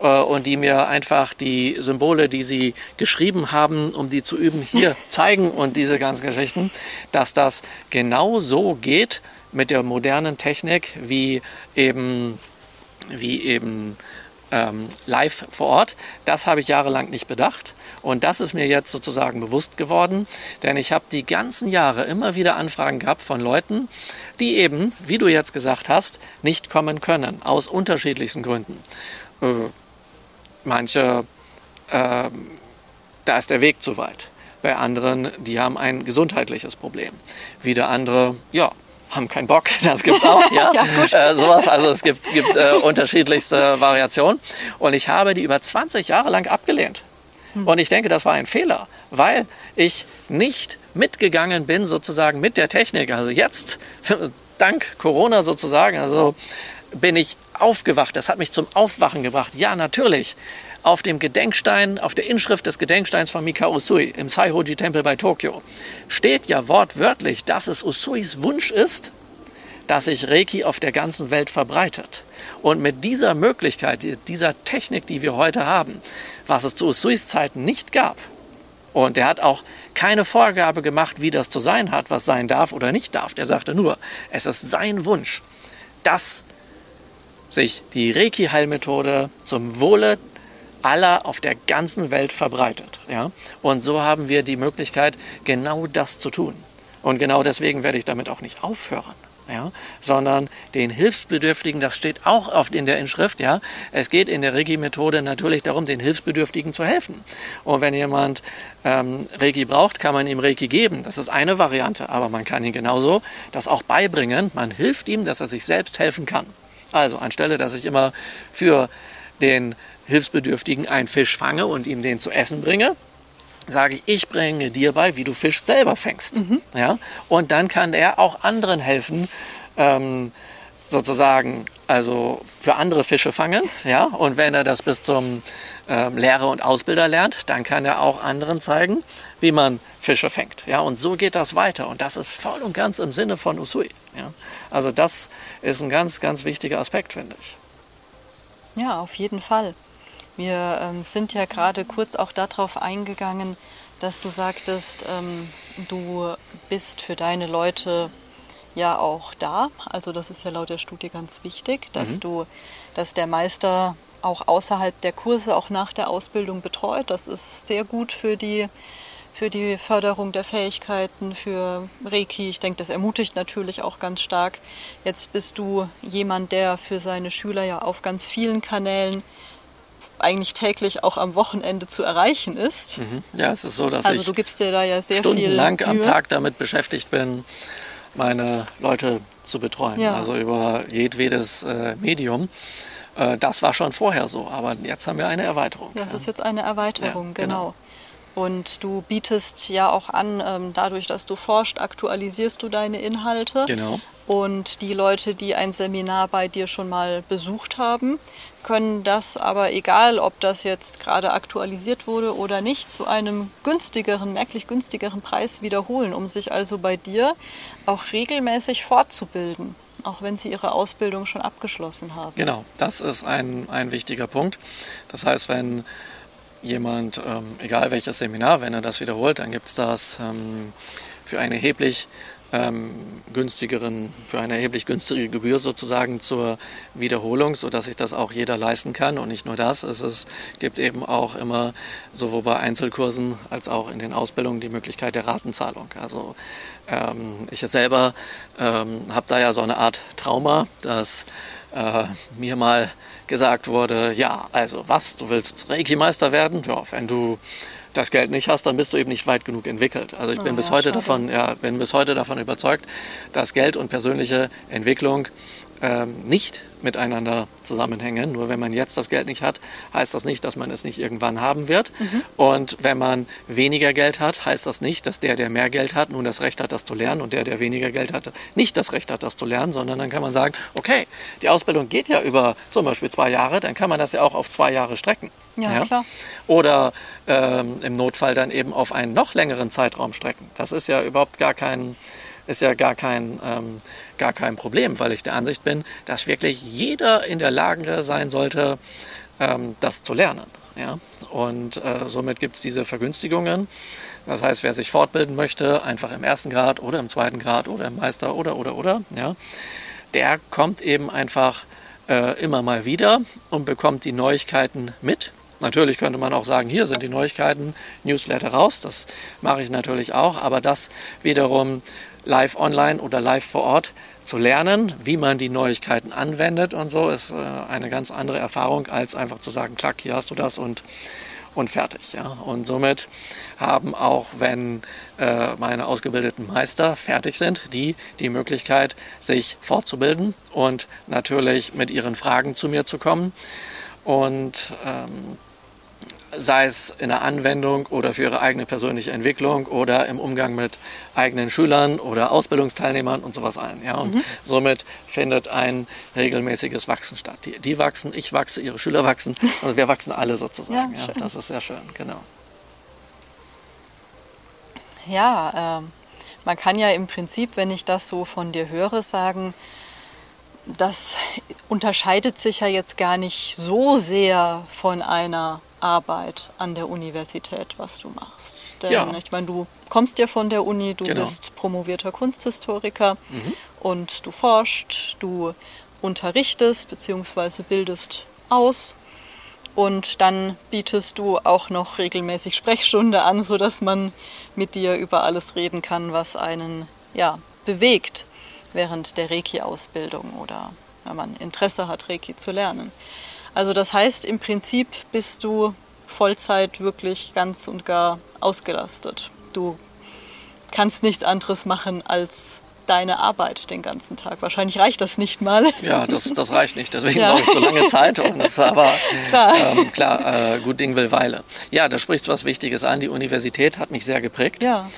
äh, und die mir einfach die Symbole, die sie geschrieben haben, um die zu üben, hier zeigen und diese ganzen Geschichten, dass das genau so geht mit der modernen Technik wie eben wie eben ähm, live vor Ort. Das habe ich jahrelang nicht bedacht. Und das ist mir jetzt sozusagen bewusst geworden, denn ich habe die ganzen Jahre immer wieder Anfragen gehabt von Leuten, die eben, wie du jetzt gesagt hast, nicht kommen können, aus unterschiedlichsten Gründen. Äh, manche, äh, da ist der Weg zu weit. Bei anderen, die haben ein gesundheitliches Problem. Wieder andere, ja, haben keinen Bock, das gibt's auch, ja. ja äh, sowas, also es gibt, gibt äh, unterschiedlichste Variationen. Und ich habe die über 20 Jahre lang abgelehnt. Und ich denke, das war ein Fehler, weil ich nicht mitgegangen bin sozusagen mit der Technik. Also jetzt, dank Corona sozusagen, also bin ich aufgewacht. Das hat mich zum Aufwachen gebracht. Ja, natürlich. Auf dem Gedenkstein, auf der Inschrift des Gedenksteins von Mikao Usui im Saihoji-Tempel bei Tokio steht ja wortwörtlich, dass es Usuis Wunsch ist, dass sich Reiki auf der ganzen Welt verbreitet. Und mit dieser Möglichkeit, dieser Technik, die wir heute haben, was es zu Usuis Zeiten nicht gab, und er hat auch keine Vorgabe gemacht, wie das zu sein hat, was sein darf oder nicht darf. Der sagte nur, es ist sein Wunsch, dass sich die Reiki-Heilmethode zum Wohle aller auf der ganzen Welt verbreitet. Ja? Und so haben wir die Möglichkeit, genau das zu tun. Und genau deswegen werde ich damit auch nicht aufhören ja, sondern den Hilfsbedürftigen, das steht auch oft in der Inschrift, ja, es geht in der Reiki-Methode natürlich darum, den Hilfsbedürftigen zu helfen. Und wenn jemand ähm, Reiki braucht, kann man ihm Reiki geben. Das ist eine Variante, aber man kann ihm genauso das auch beibringen. Man hilft ihm, dass er sich selbst helfen kann. Also anstelle, dass ich immer für den Hilfsbedürftigen einen Fisch fange und ihm den zu essen bringe, sage ich, ich bringe dir bei, wie du Fisch selber fängst. Mhm. Ja? Und dann kann er auch anderen helfen, ähm, sozusagen, also für andere Fische fangen. Ja? Und wenn er das bis zum ähm, Lehrer und Ausbilder lernt, dann kann er auch anderen zeigen, wie man Fische fängt. Ja? Und so geht das weiter. Und das ist voll und ganz im Sinne von Usui. Ja? Also das ist ein ganz, ganz wichtiger Aspekt, finde ich. Ja, auf jeden Fall. Wir ähm, sind ja gerade kurz auch darauf eingegangen, dass du sagtest, ähm, du bist für deine Leute ja auch da. Also das ist ja laut der Studie ganz wichtig, dass mhm. du, dass der Meister auch außerhalb der Kurse, auch nach der Ausbildung betreut. Das ist sehr gut für die, für die Förderung der Fähigkeiten, für Reiki. Ich denke, das ermutigt natürlich auch ganz stark. Jetzt bist du jemand, der für seine Schüler ja auf ganz vielen Kanälen eigentlich täglich auch am Wochenende zu erreichen ist. Mhm. Ja, es ist so, dass also, ich du gibst dir da ja sehr stundenlang am Tag damit beschäftigt bin, meine Leute zu betreuen. Ja. Also über jedwedes äh, Medium. Äh, das war schon vorher so, aber jetzt haben wir eine Erweiterung. Ja, das ist jetzt eine Erweiterung, ja, genau. genau. Und du bietest ja auch an, ähm, dadurch, dass du forschst, aktualisierst du deine Inhalte. Genau. Und die Leute, die ein Seminar bei dir schon mal besucht haben, können das aber, egal ob das jetzt gerade aktualisiert wurde oder nicht, zu einem günstigeren, merklich günstigeren Preis wiederholen, um sich also bei dir auch regelmäßig fortzubilden, auch wenn sie ihre Ausbildung schon abgeschlossen haben. Genau, das ist ein, ein wichtiger Punkt. Das heißt, wenn jemand, ähm, egal welches Seminar, wenn er das wiederholt, dann gibt es das ähm, für eine erheblich ähm, günstigeren, für eine erheblich günstige Gebühr sozusagen zur Wiederholung, sodass sich das auch jeder leisten kann. Und nicht nur das, es ist, gibt eben auch immer sowohl bei Einzelkursen als auch in den Ausbildungen die Möglichkeit der Ratenzahlung. Also ähm, ich selber ähm, habe da ja so eine Art Trauma, dass äh, mir mal gesagt wurde, ja, also was, du willst Reiki-Meister werden? Ja, wenn du das Geld nicht hast, dann bist du eben nicht weit genug entwickelt. Also ich bin oh, bis ja, heute davon, ja, bin bis heute davon überzeugt, dass Geld und persönliche Entwicklung ähm, nicht miteinander zusammenhängen. Nur wenn man jetzt das Geld nicht hat, heißt das nicht, dass man es nicht irgendwann haben wird. Mhm. Und wenn man weniger Geld hat, heißt das nicht, dass der, der mehr Geld hat, nun das Recht hat, das zu lernen und der, der weniger Geld hat, nicht das Recht hat, das zu lernen, sondern dann kann man sagen, okay, die Ausbildung geht ja über zum Beispiel zwei Jahre, dann kann man das ja auch auf zwei Jahre strecken. Ja, ja? klar. Oder ähm, im Notfall dann eben auf einen noch längeren Zeitraum strecken. Das ist ja überhaupt gar kein, ist ja gar kein, ähm, gar kein Problem, weil ich der Ansicht bin, dass wirklich jeder in der Lage sein sollte, ähm, das zu lernen. Ja? Und äh, somit gibt es diese Vergünstigungen. Das heißt, wer sich fortbilden möchte, einfach im ersten Grad oder im zweiten Grad oder im Meister oder oder oder, ja, der kommt eben einfach äh, immer mal wieder und bekommt die Neuigkeiten mit. Natürlich könnte man auch sagen, hier sind die Neuigkeiten, Newsletter raus, das mache ich natürlich auch, aber das wiederum live online oder live vor Ort zu lernen, wie man die Neuigkeiten anwendet und so, ist äh, eine ganz andere Erfahrung, als einfach zu sagen, klack, hier hast du das und, und fertig. Ja. Und somit haben auch, wenn äh, meine ausgebildeten Meister fertig sind, die die Möglichkeit, sich fortzubilden und natürlich mit ihren Fragen zu mir zu kommen. Und ähm, sei es in der Anwendung oder für ihre eigene persönliche Entwicklung oder im Umgang mit eigenen Schülern oder Ausbildungsteilnehmern und sowas ein. Ja? Und mhm. somit findet ein regelmäßiges Wachsen statt. Die, die, wachsen, ich wachse, ihre Schüler wachsen, also wir wachsen alle sozusagen. Ja, ja das ist sehr schön, genau. Ja, äh, man kann ja im Prinzip, wenn ich das so von dir höre, sagen, das unterscheidet sich ja jetzt gar nicht so sehr von einer Arbeit an der Universität, was du machst. Denn ja. ich meine, du kommst ja von der Uni, du genau. bist promovierter Kunsthistoriker mhm. und du forschst, du unterrichtest bzw. bildest aus und dann bietest du auch noch regelmäßig Sprechstunde an, sodass man mit dir über alles reden kann, was einen ja, bewegt während der Reiki-Ausbildung oder wenn man Interesse hat, Reiki zu lernen. Also das heißt, im Prinzip bist du Vollzeit wirklich ganz und gar ausgelastet. Du kannst nichts anderes machen als deine Arbeit den ganzen Tag. Wahrscheinlich reicht das nicht mal. Ja, das, das reicht nicht. Deswegen ja. brauche ich so lange Zeit. Und das ist aber klar, ähm, klar äh, gut Ding will Weile. Ja, da spricht was Wichtiges an. Die Universität hat mich sehr geprägt. Ja.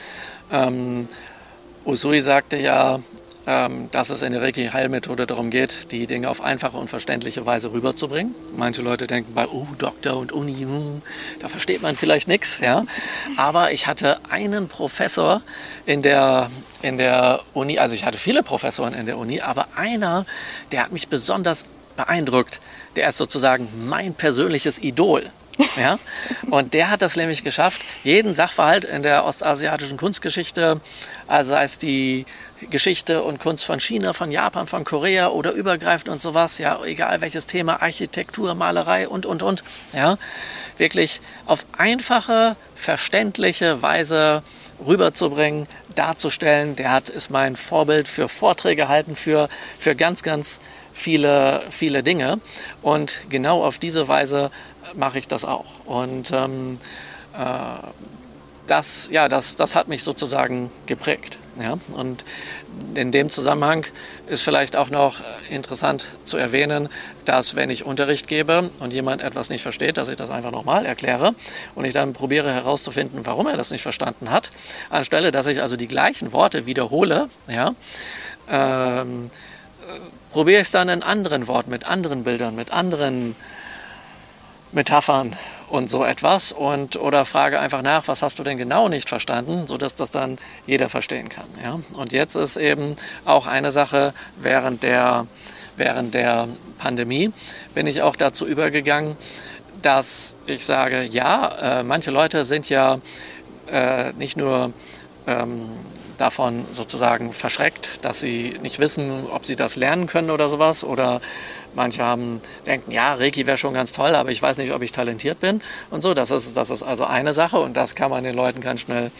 Ähm, Usui sagte ja, dass es in der Reiki-Heilmethode darum geht, die Dinge auf einfache und verständliche Weise rüberzubringen. Manche Leute denken bei, oh, Doktor und Uni, hm, da versteht man vielleicht nichts. Ja? Aber ich hatte einen Professor in der, in der Uni, also ich hatte viele Professoren in der Uni, aber einer, der hat mich besonders beeindruckt. Der ist sozusagen mein persönliches Idol. Ja? Und der hat das nämlich geschafft, jeden Sachverhalt in der ostasiatischen Kunstgeschichte, also als die Geschichte und Kunst von China, von Japan, von Korea oder übergreifend und sowas, ja, egal welches Thema, Architektur, Malerei und, und, und, ja, wirklich auf einfache, verständliche Weise rüberzubringen, darzustellen. Der hat, ist mein Vorbild für Vorträge halten, für, für ganz, ganz viele, viele Dinge. Und genau auf diese Weise mache ich das auch. Und ähm, äh, das, ja, das, das hat mich sozusagen geprägt. Ja? Und in dem Zusammenhang ist vielleicht auch noch interessant zu erwähnen, dass wenn ich Unterricht gebe und jemand etwas nicht versteht, dass ich das einfach nochmal erkläre und ich dann probiere herauszufinden, warum er das nicht verstanden hat, anstelle, dass ich also die gleichen Worte wiederhole, ja, ähm, probiere ich es dann in anderen Worten, mit anderen Bildern, mit anderen Metaphern und so etwas und oder frage einfach nach, was hast du denn genau nicht verstanden, sodass das dann jeder verstehen kann. Ja? Und jetzt ist eben auch eine Sache während der, während der Pandemie bin ich auch dazu übergegangen, dass ich sage, ja, äh, manche Leute sind ja äh, nicht nur ähm, davon sozusagen verschreckt, dass sie nicht wissen, ob sie das lernen können oder sowas oder Manche haben, denken, ja, Reiki wäre schon ganz toll, aber ich weiß nicht, ob ich talentiert bin und so. Das ist, das ist also eine Sache und das kann man den Leuten ganz schnell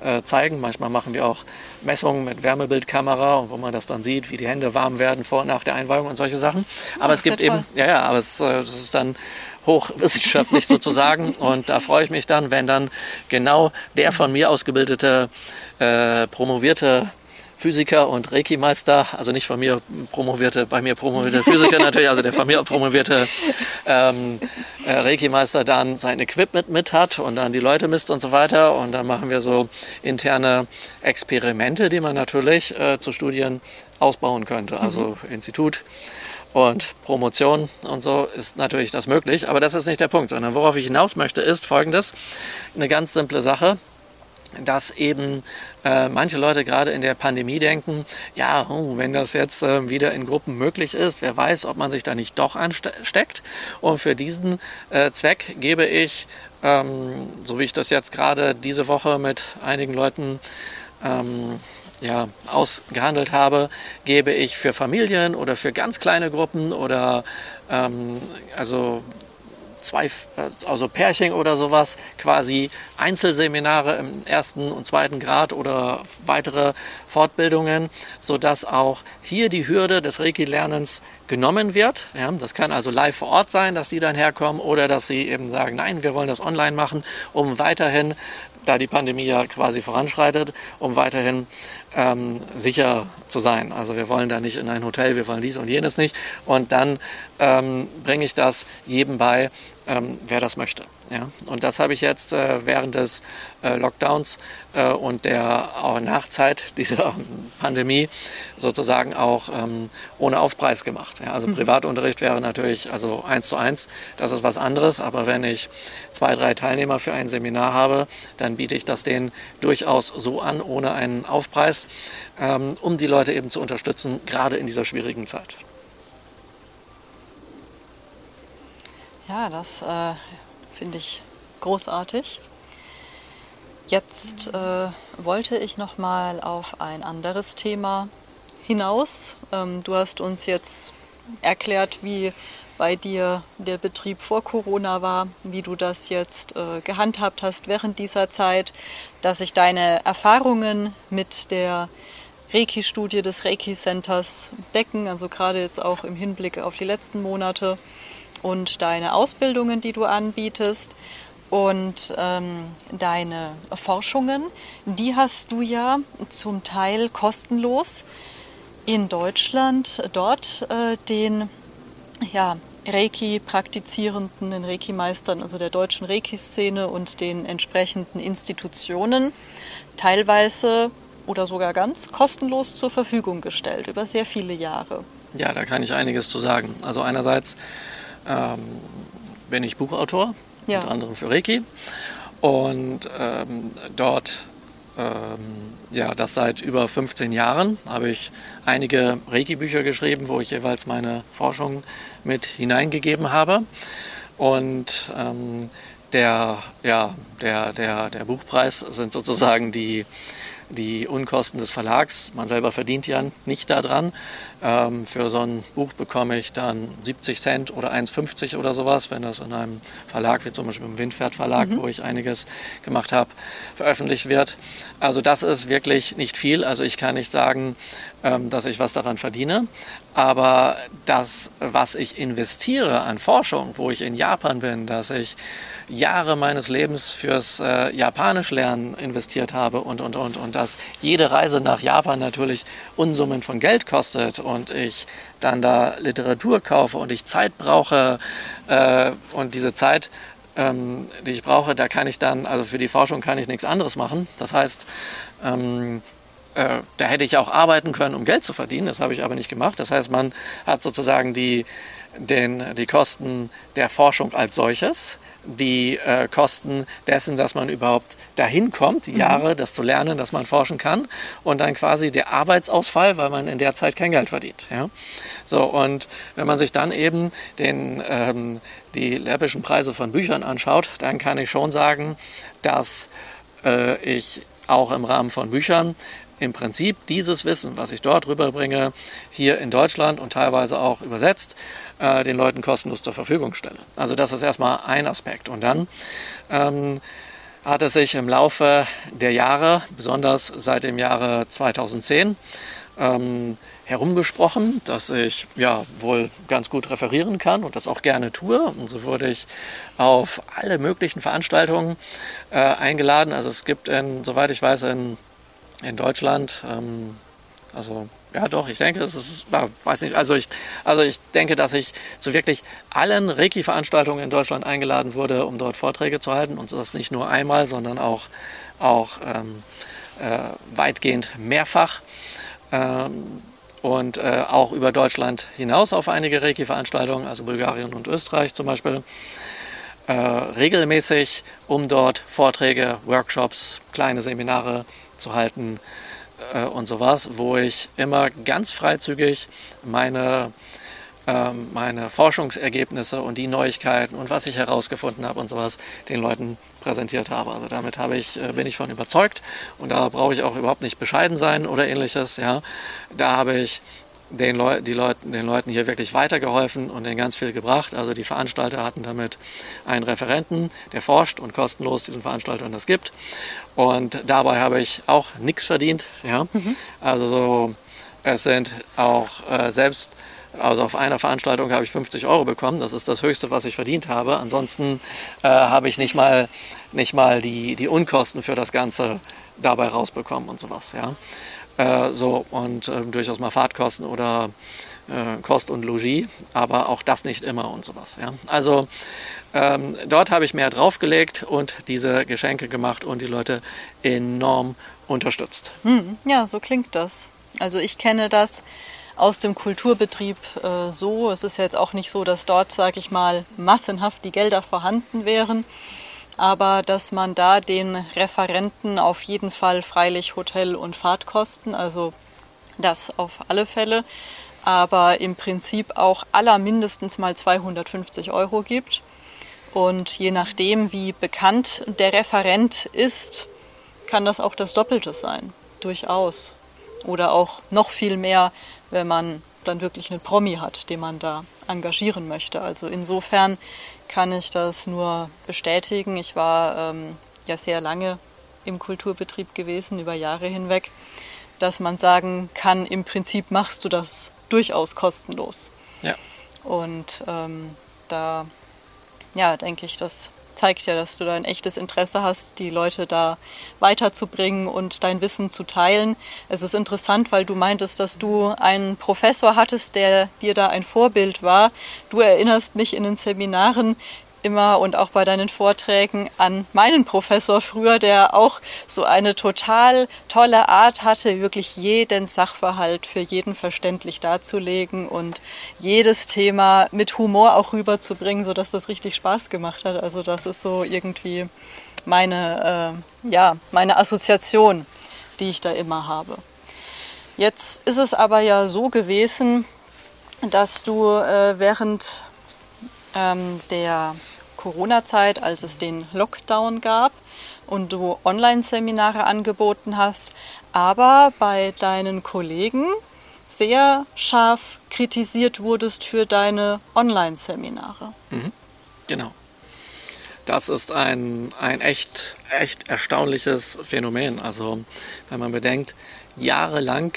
äh, zeigen. Manchmal machen wir auch Messungen mit Wärmebildkamera, wo man das dann sieht, wie die Hände warm werden vor und nach der Einweihung und solche Sachen. Aber oh, es gibt eben, ja, ja, aber es, äh, es ist dann hochwissenschaftlich sozusagen. Und da freue ich mich dann, wenn dann genau der von mir ausgebildete, äh, promovierte Physiker und Reiki-Meister, also nicht von mir promovierte, bei mir promovierte Physiker natürlich, also der von mir promovierte ähm, äh, Reiki-Meister dann sein Equipment mit hat und dann die Leute misst und so weiter. Und dann machen wir so interne Experimente, die man natürlich äh, zu Studien ausbauen könnte. Also mhm. Institut und Promotion und so ist natürlich das möglich. Aber das ist nicht der Punkt, sondern worauf ich hinaus möchte, ist folgendes. Eine ganz simple Sache dass eben äh, manche Leute gerade in der Pandemie denken, ja, oh, wenn das jetzt äh, wieder in Gruppen möglich ist, wer weiß, ob man sich da nicht doch ansteckt. Und für diesen äh, Zweck gebe ich, ähm, so wie ich das jetzt gerade diese Woche mit einigen Leuten ähm, ja, ausgehandelt habe, gebe ich für Familien oder für ganz kleine Gruppen oder ähm, also zwei, also Pärchen oder sowas, quasi Einzelseminare im ersten und zweiten Grad oder weitere Fortbildungen, sodass auch hier die Hürde des Reiki-Lernens genommen wird. Ja, das kann also live vor Ort sein, dass die dann herkommen oder dass sie eben sagen, nein, wir wollen das online machen, um weiterhin da die Pandemie ja quasi voranschreitet, um weiterhin ähm, sicher zu sein. Also wir wollen da nicht in ein Hotel, wir wollen dies und jenes nicht. Und dann ähm, bringe ich das jedem bei, ähm, wer das möchte. Ja? Und das habe ich jetzt äh, während des äh, Lockdowns äh, und der Nachzeit dieser Pandemie sozusagen auch ähm, ohne Aufpreis gemacht. Ja? Also mhm. Privatunterricht wäre natürlich also eins zu eins, das ist was anderes. Aber wenn ich zwei, drei Teilnehmer für ein Seminar habe, dann biete ich das denen durchaus so an, ohne einen Aufpreis, ähm, um die Leute eben zu unterstützen, gerade in dieser schwierigen Zeit. Ja, das äh, finde ich großartig. Jetzt äh, wollte ich noch mal auf ein anderes Thema hinaus. Ähm, du hast uns jetzt erklärt, wie bei dir der Betrieb vor Corona war, wie du das jetzt äh, gehandhabt hast während dieser Zeit, dass sich deine Erfahrungen mit der Reiki-Studie des Reiki-Centers decken, also gerade jetzt auch im Hinblick auf die letzten Monate und deine Ausbildungen, die du anbietest und ähm, deine Forschungen, die hast du ja zum Teil kostenlos in Deutschland dort äh, den ja, Reiki-Praktizierenden, den Reiki-Meistern, also der deutschen Reiki-Szene und den entsprechenden Institutionen teilweise oder sogar ganz kostenlos zur Verfügung gestellt über sehr viele Jahre. Ja, da kann ich einiges zu sagen. Also einerseits ähm, bin ich Buchautor, ja. unter anderem für Reiki. Und ähm, dort, ähm, ja, das seit über 15 Jahren, habe ich einige Reiki-Bücher geschrieben, wo ich jeweils meine Forschung mit hineingegeben habe. Und ähm, der, ja, der, der, der Buchpreis sind sozusagen die die Unkosten des Verlags. Man selber verdient ja nicht daran. Ähm, für so ein Buch bekomme ich dann 70 Cent oder 1,50 oder sowas, wenn das in einem Verlag wie zum Beispiel im Windpferd Verlag, mhm. wo ich einiges gemacht habe, veröffentlicht wird. Also das ist wirklich nicht viel. Also ich kann nicht sagen, ähm, dass ich was daran verdiene. Aber das, was ich investiere an Forschung, wo ich in Japan bin, dass ich Jahre meines Lebens fürs äh, Japanisch lernen investiert habe und, und, und, und dass jede Reise nach Japan natürlich Unsummen von Geld kostet und und ich dann da Literatur kaufe und ich Zeit brauche äh, und diese Zeit, ähm, die ich brauche, da kann ich dann, also für die Forschung kann ich nichts anderes machen. Das heißt, ähm, äh, da hätte ich auch arbeiten können, um Geld zu verdienen. Das habe ich aber nicht gemacht. Das heißt, man hat sozusagen die, den, die Kosten der Forschung als solches die äh, Kosten dessen, dass man überhaupt dahin kommt, die mhm. Jahre, das zu lernen, dass man forschen kann und dann quasi der Arbeitsausfall, weil man in der Zeit kein Geld verdient. Ja? So, und wenn man sich dann eben den, ähm, die läppischen Preise von Büchern anschaut, dann kann ich schon sagen, dass äh, ich auch im Rahmen von Büchern im Prinzip dieses Wissen, was ich dort rüberbringe, hier in Deutschland und teilweise auch übersetzt, äh, den Leuten kostenlos zur Verfügung stelle. Also das ist erstmal ein Aspekt. Und dann ähm, hat es sich im Laufe der Jahre, besonders seit dem Jahre 2010, ähm, herumgesprochen, dass ich ja wohl ganz gut referieren kann und das auch gerne tue. Und so wurde ich auf alle möglichen Veranstaltungen äh, eingeladen. Also es gibt, in, soweit ich weiß, in, in Deutschland, ähm, also ja, doch, ich denke, das ist, ja, weiß nicht, also ich, also ich denke, dass ich zu wirklich allen Reiki-Veranstaltungen in Deutschland eingeladen wurde, um dort Vorträge zu halten und das nicht nur einmal, sondern auch, auch ähm, äh, weitgehend mehrfach. Ähm, und äh, auch über Deutschland hinaus auf einige Reiki-Veranstaltungen, also Bulgarien und Österreich zum Beispiel, äh, regelmäßig, um dort Vorträge, Workshops, kleine Seminare zu halten, äh, und sowas, wo ich immer ganz freizügig meine, ähm, meine Forschungsergebnisse und die Neuigkeiten und was ich herausgefunden habe und sowas den Leuten präsentiert habe. Also damit habe ich, äh, bin ich von überzeugt und da brauche ich auch überhaupt nicht bescheiden sein oder ähnliches. Ja. Da habe ich den, Leu Leut den Leuten hier wirklich weitergeholfen und ihnen ganz viel gebracht. Also die Veranstalter hatten damit einen Referenten, der forscht und kostenlos diesen Veranstaltern das gibt. Und dabei habe ich auch nichts verdient. Ja? Mhm. Also so, es sind auch äh, selbst, also auf einer Veranstaltung habe ich 50 Euro bekommen. Das ist das Höchste, was ich verdient habe. Ansonsten äh, habe ich nicht mal, nicht mal die, die Unkosten für das Ganze dabei rausbekommen und sowas. Ja? Äh, so, und äh, durchaus mal Fahrtkosten oder äh, Kost und Logis, aber auch das nicht immer und sowas. Ja? Also ähm, dort habe ich mehr draufgelegt und diese Geschenke gemacht und die Leute enorm unterstützt. Hm, ja, so klingt das. Also ich kenne das aus dem Kulturbetrieb äh, so. Es ist jetzt auch nicht so, dass dort, sage ich mal, massenhaft die Gelder vorhanden wären aber dass man da den Referenten auf jeden Fall freilich Hotel- und Fahrtkosten, also das auf alle Fälle, aber im Prinzip auch aller mindestens mal 250 Euro gibt. Und je nachdem, wie bekannt der Referent ist, kann das auch das Doppelte sein, durchaus. Oder auch noch viel mehr, wenn man dann wirklich einen Promi hat, den man da engagieren möchte. Also insofern kann ich das nur bestätigen. Ich war ähm, ja sehr lange im Kulturbetrieb gewesen, über Jahre hinweg, dass man sagen kann, im Prinzip machst du das durchaus kostenlos. Ja. Und ähm, da ja, denke ich, das zeigt ja, dass du da ein echtes Interesse hast, die Leute da weiterzubringen und dein Wissen zu teilen. Es ist interessant, weil du meintest, dass du einen Professor hattest, der dir da ein Vorbild war. Du erinnerst mich in den Seminaren immer und auch bei deinen Vorträgen an meinen Professor früher, der auch so eine total tolle Art hatte, wirklich jeden Sachverhalt für jeden verständlich darzulegen und jedes Thema mit Humor auch rüberzubringen, sodass das richtig Spaß gemacht hat. Also das ist so irgendwie meine, äh, ja, meine Assoziation, die ich da immer habe. Jetzt ist es aber ja so gewesen, dass du äh, während ähm, der Corona-Zeit, als es den Lockdown gab und du Online-Seminare angeboten hast, aber bei deinen Kollegen sehr scharf kritisiert wurdest für deine Online-Seminare. Mhm, genau. Das ist ein, ein echt, echt erstaunliches Phänomen. Also wenn man bedenkt, jahrelang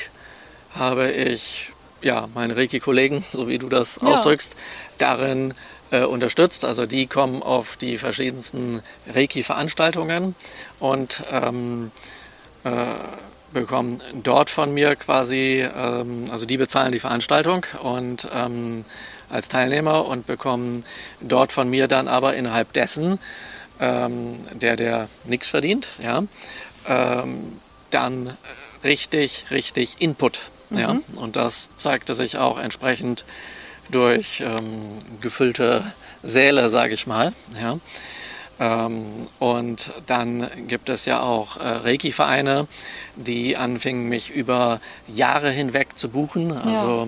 habe ich ja, meine Reiki-Kollegen, so wie du das ja. ausdrückst, darin äh, unterstützt. Also die kommen auf die verschiedensten Reiki-Veranstaltungen und ähm, äh, bekommen dort von mir quasi, ähm, also die bezahlen die Veranstaltung und ähm, als Teilnehmer und bekommen dort von mir dann aber innerhalb dessen, ähm, der der nichts verdient, ja, ähm, dann richtig, richtig Input. Mhm. Ja? Und das zeigte sich auch entsprechend durch ähm, gefüllte Säle, sage ich mal. Ja? Ähm, und dann gibt es ja auch äh, Reiki-Vereine, die anfingen, mich über Jahre hinweg zu buchen. Also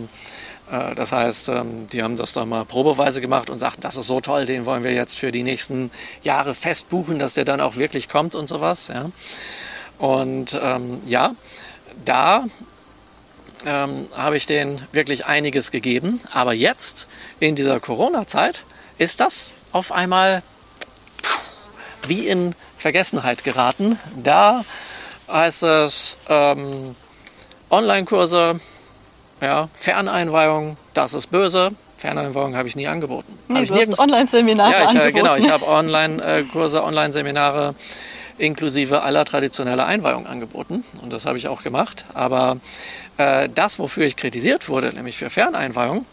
ja. äh, das heißt, ähm, die haben das dann mal probeweise gemacht und sagten, das ist so toll, den wollen wir jetzt für die nächsten Jahre fest buchen, dass der dann auch wirklich kommt und sowas. Ja? Und ähm, ja, da ähm, habe ich denen wirklich einiges gegeben. Aber jetzt, in dieser Corona-Zeit, ist das auf einmal wie in Vergessenheit geraten. Da heißt es ähm, Online-Kurse, ja, Ferneinweihung, das ist böse. Ferneinweihung habe ich nie angeboten. Nee, du hast Online-Seminare ja, ich, angeboten. Genau, ich habe Online-Kurse, Online-Seminare inklusive aller traditioneller Einweihung angeboten. Und das habe ich auch gemacht. Aber äh, das, wofür ich kritisiert wurde, nämlich für Ferneinweihung,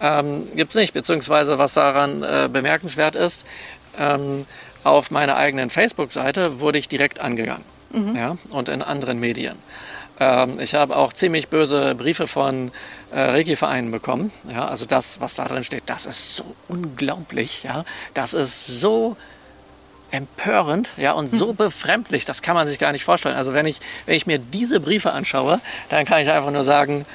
ähm, gibt es nicht. Beziehungsweise was daran äh, bemerkenswert ist, ähm, auf meiner eigenen Facebook-Seite wurde ich direkt angegangen. Mhm. Ja, und in anderen Medien. Ähm, ich habe auch ziemlich böse Briefe von äh, Reiki-Vereinen bekommen. Ja, also das, was da drin steht, das ist so unglaublich. Ja, das ist so empörend ja, und so hm. befremdlich, das kann man sich gar nicht vorstellen. Also wenn ich, wenn ich mir diese Briefe anschaue, dann kann ich einfach nur sagen,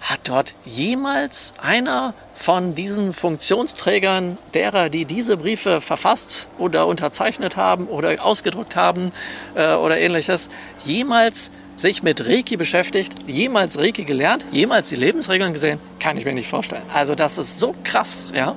hat dort jemals einer von diesen Funktionsträgern derer, die diese Briefe verfasst oder unterzeichnet haben oder ausgedruckt haben äh, oder ähnliches, jemals sich mit Reiki beschäftigt, jemals Reiki gelernt, jemals die Lebensregeln gesehen, kann ich mir nicht vorstellen. Also das ist so krass, ja.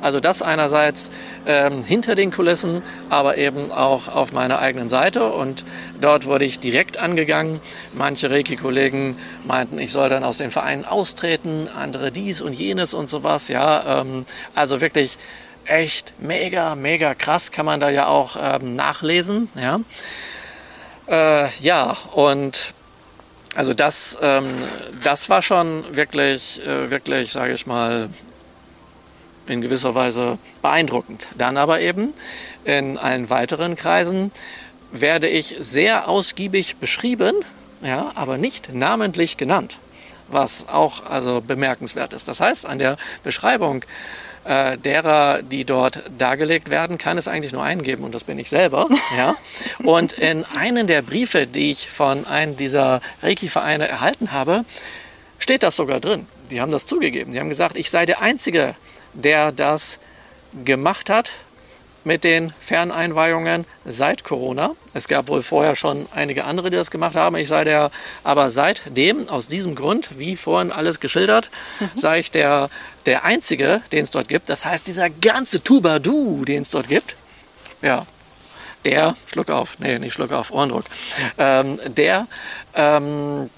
Also das einerseits ähm, hinter den Kulissen, aber eben auch auf meiner eigenen Seite. Und dort wurde ich direkt angegangen. Manche Reiki-Kollegen meinten, ich soll dann aus den Vereinen austreten, andere dies und jenes und sowas. Ja, ähm, also wirklich echt mega, mega krass, kann man da ja auch ähm, nachlesen. Ja, äh, ja und also das, ähm, das war schon wirklich, äh, wirklich, sage ich mal, in gewisser Weise beeindruckend. Dann aber eben in allen weiteren Kreisen werde ich sehr ausgiebig beschrieben, ja, aber nicht namentlich genannt, was auch also bemerkenswert ist. Das heißt, an der Beschreibung äh, derer, die dort dargelegt werden, kann es eigentlich nur einen geben und das bin ich selber. ja. Und in einem der Briefe, die ich von einem dieser Reiki-Vereine erhalten habe, steht das sogar drin. Die haben das zugegeben. Die haben gesagt, ich sei der Einzige, der das gemacht hat mit den Ferneinweihungen seit Corona. Es gab wohl vorher schon einige andere, die das gemacht haben. Ich sei der, aber seitdem, aus diesem Grund, wie vorhin alles geschildert, mhm. sei ich der, der Einzige, den es dort gibt. Das heißt, dieser ganze Tubadu, den es dort gibt, ja, der, Schluck auf, nee, nicht Schluck auf, Ohrendruck, ähm, der ähm,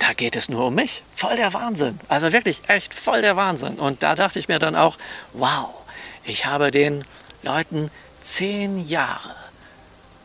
da geht es nur um mich. Voll der Wahnsinn. Also wirklich echt voll der Wahnsinn. Und da dachte ich mir dann auch, wow, ich habe den Leuten zehn Jahre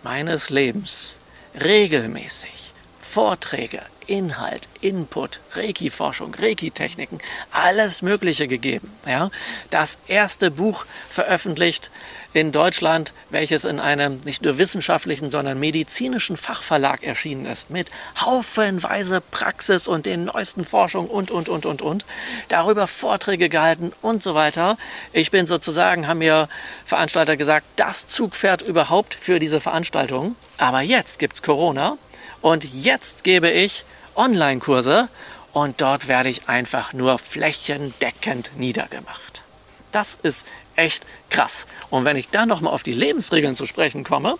meines Lebens regelmäßig Vorträge, Inhalt, Input, Reiki-Forschung, Reiki-Techniken, alles Mögliche gegeben. Ja? Das erste Buch veröffentlicht in Deutschland, welches in einem nicht nur wissenschaftlichen, sondern medizinischen Fachverlag erschienen ist, mit haufenweise Praxis und den neuesten Forschungen und, und, und, und, und. Darüber Vorträge gehalten und so weiter. Ich bin sozusagen, haben mir Veranstalter gesagt, das Zugpferd überhaupt für diese Veranstaltung. Aber jetzt gibt es Corona und jetzt gebe ich Online-Kurse und dort werde ich einfach nur flächendeckend niedergemacht. Das ist echt krass. Und wenn ich dann nochmal auf die Lebensregeln zu sprechen komme,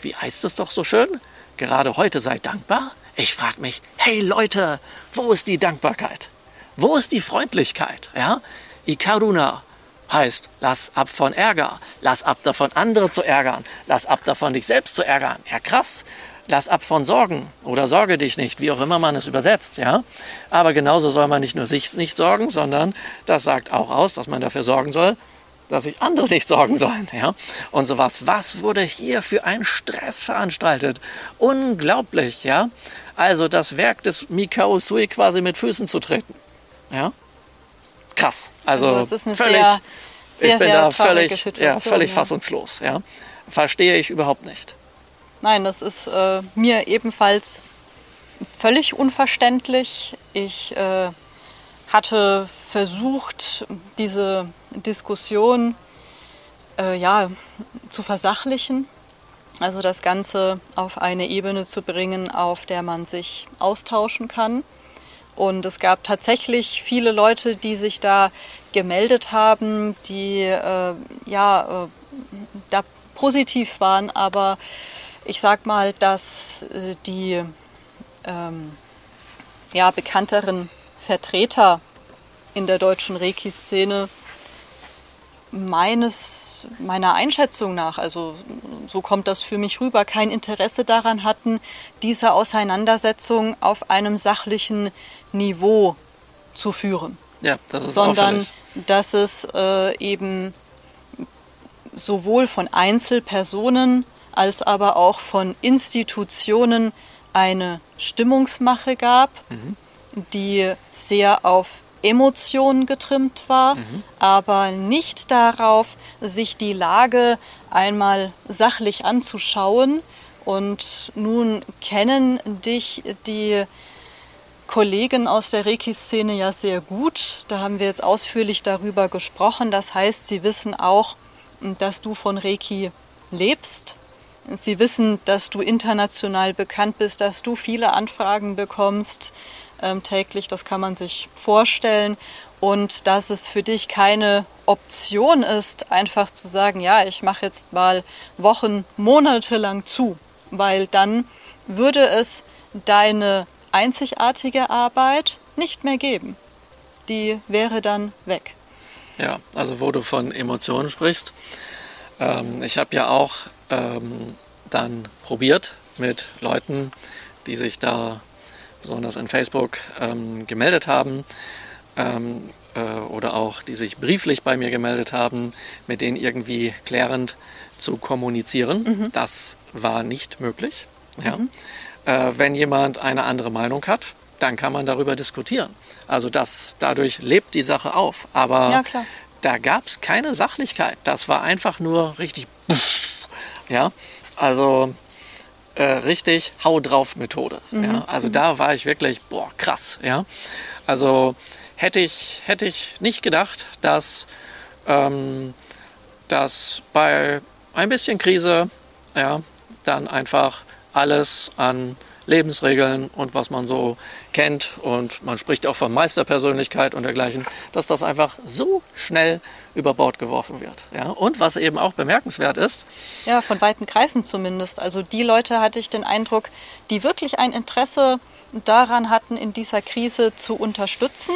wie heißt es doch so schön? Gerade heute sei dankbar. Ich frage mich, hey Leute, wo ist die Dankbarkeit? Wo ist die Freundlichkeit? Ja? Ikaruna heißt, lass ab von Ärger, lass ab davon, andere zu ärgern, lass ab davon, dich selbst zu ärgern. Ja, krass. Lass ab von Sorgen oder sorge dich nicht, wie auch immer man es übersetzt, ja. Aber genauso soll man nicht nur sich nicht sorgen, sondern das sagt auch aus, dass man dafür sorgen soll, dass sich andere nicht sorgen sollen. Ja? Und sowas. Was wurde hier für ein Stress veranstaltet? Unglaublich, ja. Also das Werk des Mikao Sui quasi mit Füßen zu treten. Ja. Krass. Also, Also das ist eine völlig, sehr, sehr, ich bin sehr da völlig, ja, völlig fassungslos. Ja. Verstehe ich überhaupt nicht. Nein, das ist äh, mir ebenfalls völlig unverständlich. Ich äh, hatte versucht, diese Diskussion äh, ja, zu versachlichen, also das Ganze auf eine Ebene zu bringen, auf der man sich austauschen kann. Und es gab tatsächlich viele Leute, die sich da gemeldet haben, die äh, ja äh, da positiv waren, aber ich sag mal, dass äh, die ähm, ja, bekannteren Vertreter in der deutschen Reiki-Szene meines, meiner Einschätzung nach, also so kommt das für mich rüber, kein Interesse daran hatten, diese Auseinandersetzung auf einem sachlichen Niveau zu führen Ja, das ist sondern auffällig. dass es äh, eben sowohl von Einzelpersonen als aber auch von Institutionen eine Stimmungsmache gab, die sehr auf Emotionen getrimmt war, aber nicht darauf, sich die Lage einmal sachlich anzuschauen. Und nun kennen dich die Kollegen aus der Reiki-Szene ja sehr gut. Da haben wir jetzt ausführlich darüber gesprochen. Das heißt, sie wissen auch, dass du von Reiki lebst. Sie wissen, dass du international bekannt bist, dass du viele Anfragen bekommst ähm, täglich. Das kann man sich vorstellen. Und dass es für dich keine Option ist, einfach zu sagen, ja, ich mache jetzt mal Wochen, Monate lang zu, weil dann würde es deine einzigartige Arbeit nicht mehr geben. Die wäre dann weg. Ja, also wo du von Emotionen sprichst. Ähm, ich habe ja auch ähm, dann probiert mit Leuten, die sich da besonders in Facebook ähm, gemeldet haben ähm, äh, oder auch die sich brieflich bei mir gemeldet haben, mit denen irgendwie klärend zu kommunizieren. Das war nicht möglich. Ja. Äh, wenn jemand eine andere Meinung hat, dann kann man darüber diskutieren. Also das, dadurch lebt die Sache auf. Aber Ja, da gab es keine Sachlichkeit. Das war einfach nur richtig. Ja, also äh, richtig Hau drauf Methode. Ja, also da war ich wirklich boah krass. Ja, also hätte ich hätte ich nicht gedacht, dass ähm, dass bei ein bisschen Krise ja dann einfach alles an Lebensregeln und was man so kennt und man spricht auch von Meisterpersönlichkeit und dergleichen, dass das einfach so schnell über Bord geworfen wird. Ja? Und was eben auch bemerkenswert ist, Ja, von weiten Kreisen zumindest. Also die Leute hatte ich den Eindruck, die wirklich ein Interesse daran hatten, in dieser Krise zu unterstützen.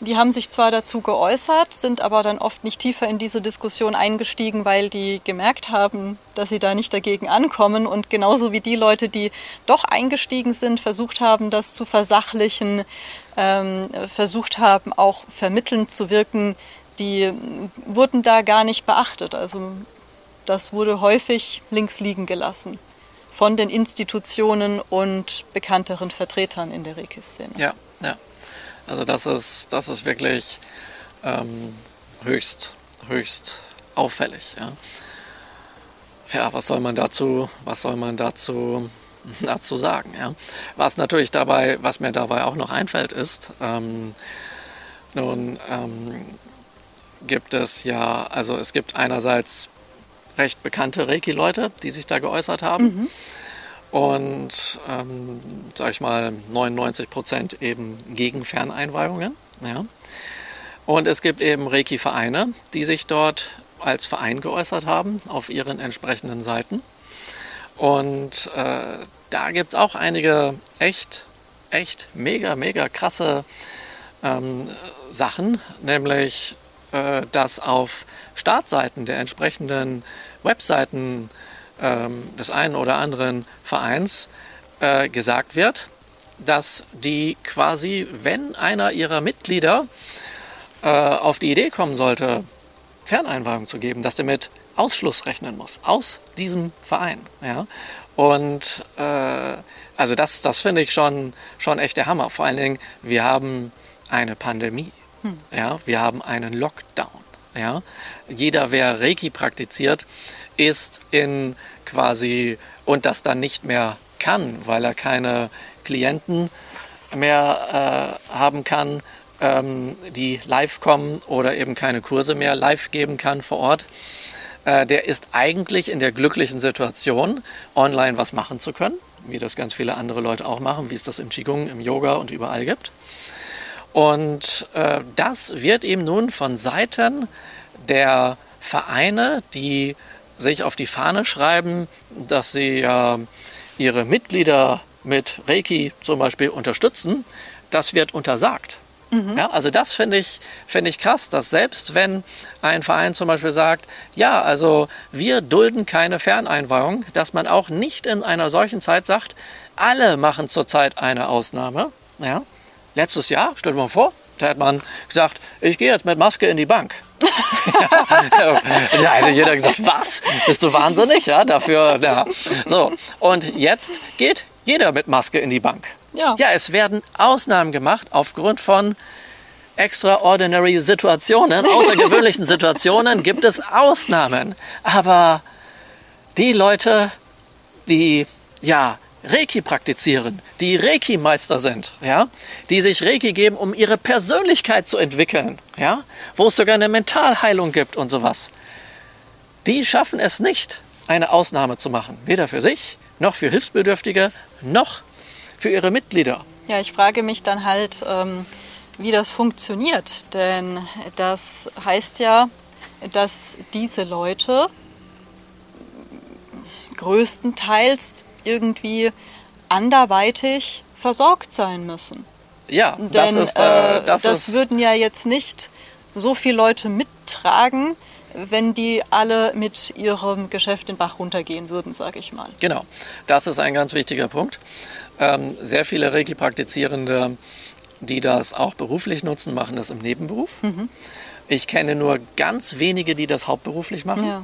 Die haben sich zwar dazu geäußert, sind aber dann oft nicht tiefer in diese Diskussion eingestiegen, weil die gemerkt haben, dass sie da nicht dagegen ankommen. Und genauso wie die Leute, die doch eingestiegen sind, versucht haben, das zu versachlichen, ähm, versucht haben, auch vermittelnd zu wirken, die wurden da gar nicht beachtet. Also das wurde häufig links liegen gelassen von den Institutionen und bekannteren Vertretern in der Reiki-Szene. ja, ja, also das ist, das ist wirklich ähm, höchst, höchst auffällig. Ja. ja, was soll man dazu, was soll man dazu, dazu sagen? Ja? Was natürlich dabei, was mir dabei auch noch einfällt, ist, ähm, nun ähm, gibt es ja, also es gibt einerseits recht bekannte Reiki-Leute, die sich da geäußert haben. Und, ähm, sag ich mal, 99 Prozent eben gegen Ferneinweihungen. Ja. Und es gibt eben Reiki-Vereine, die sich dort als Verein geäußert haben auf ihren entsprechenden Seiten. Und äh, da gibt es auch einige echt, echt mega, mega krasse ähm, Sachen, nämlich äh, dass auf Startseiten der entsprechenden Webseiten ähm, des einen oder anderen Vereins äh, gesagt wird, dass die quasi, wenn einer ihrer Mitglieder äh, auf die Idee kommen sollte, Ferneinweihung zu geben, dass der mit Ausschluss rechnen muss aus diesem Verein. Ja? Und äh, also das, das finde ich schon, schon echt der Hammer. Vor allen Dingen, wir haben eine Pandemie. Hm. Ja? Wir haben einen Lockdown. Ja? Jeder, wer Reiki praktiziert, ist in quasi und das dann nicht mehr kann, weil er keine Klienten mehr äh, haben kann, ähm, die live kommen oder eben keine Kurse mehr live geben kann vor Ort, äh, der ist eigentlich in der glücklichen Situation, online was machen zu können, wie das ganz viele andere Leute auch machen, wie es das im Qigong, im Yoga und überall gibt. Und äh, das wird ihm nun von Seiten der Vereine, die sich auf die Fahne schreiben, dass sie äh, ihre Mitglieder mit Reiki zum Beispiel unterstützen, das wird untersagt. Mhm. Ja, also das finde ich, find ich krass, dass selbst wenn ein Verein zum Beispiel sagt, ja, also wir dulden keine Ferneinweihung, dass man auch nicht in einer solchen Zeit sagt, alle machen zurzeit eine Ausnahme. Ja. Letztes Jahr, stell dir mal vor, da hat man gesagt, ich gehe jetzt mit Maske in die Bank. Ja, da hätte jeder gesagt, was? Bist du wahnsinnig? Ja, dafür, ja. So, und jetzt geht jeder mit Maske in die Bank. Ja. ja, es werden Ausnahmen gemacht aufgrund von extraordinary Situationen, außergewöhnlichen Situationen gibt es Ausnahmen. Aber die Leute, die ja Reiki praktizieren, die Reiki-Meister sind, ja, die sich Reiki geben, um ihre Persönlichkeit zu entwickeln, ja, wo es sogar eine Mentalheilung gibt und sowas, die schaffen es nicht, eine Ausnahme zu machen, weder für sich, noch für Hilfsbedürftige, noch für ihre Mitglieder. Ja, ich frage mich dann halt, ähm, wie das funktioniert, denn das heißt ja, dass diese Leute größtenteils irgendwie anderweitig versorgt sein müssen. Ja, Denn, das ist, äh, das, das ist würden ja jetzt nicht so viele Leute mittragen, wenn die alle mit ihrem Geschäft den Bach runtergehen würden, sage ich mal. Genau, das ist ein ganz wichtiger Punkt. Ähm, sehr viele Reiki-Praktizierende, die das auch beruflich nutzen, machen das im Nebenberuf. Mhm. Ich kenne nur ganz wenige, die das hauptberuflich machen. Ja.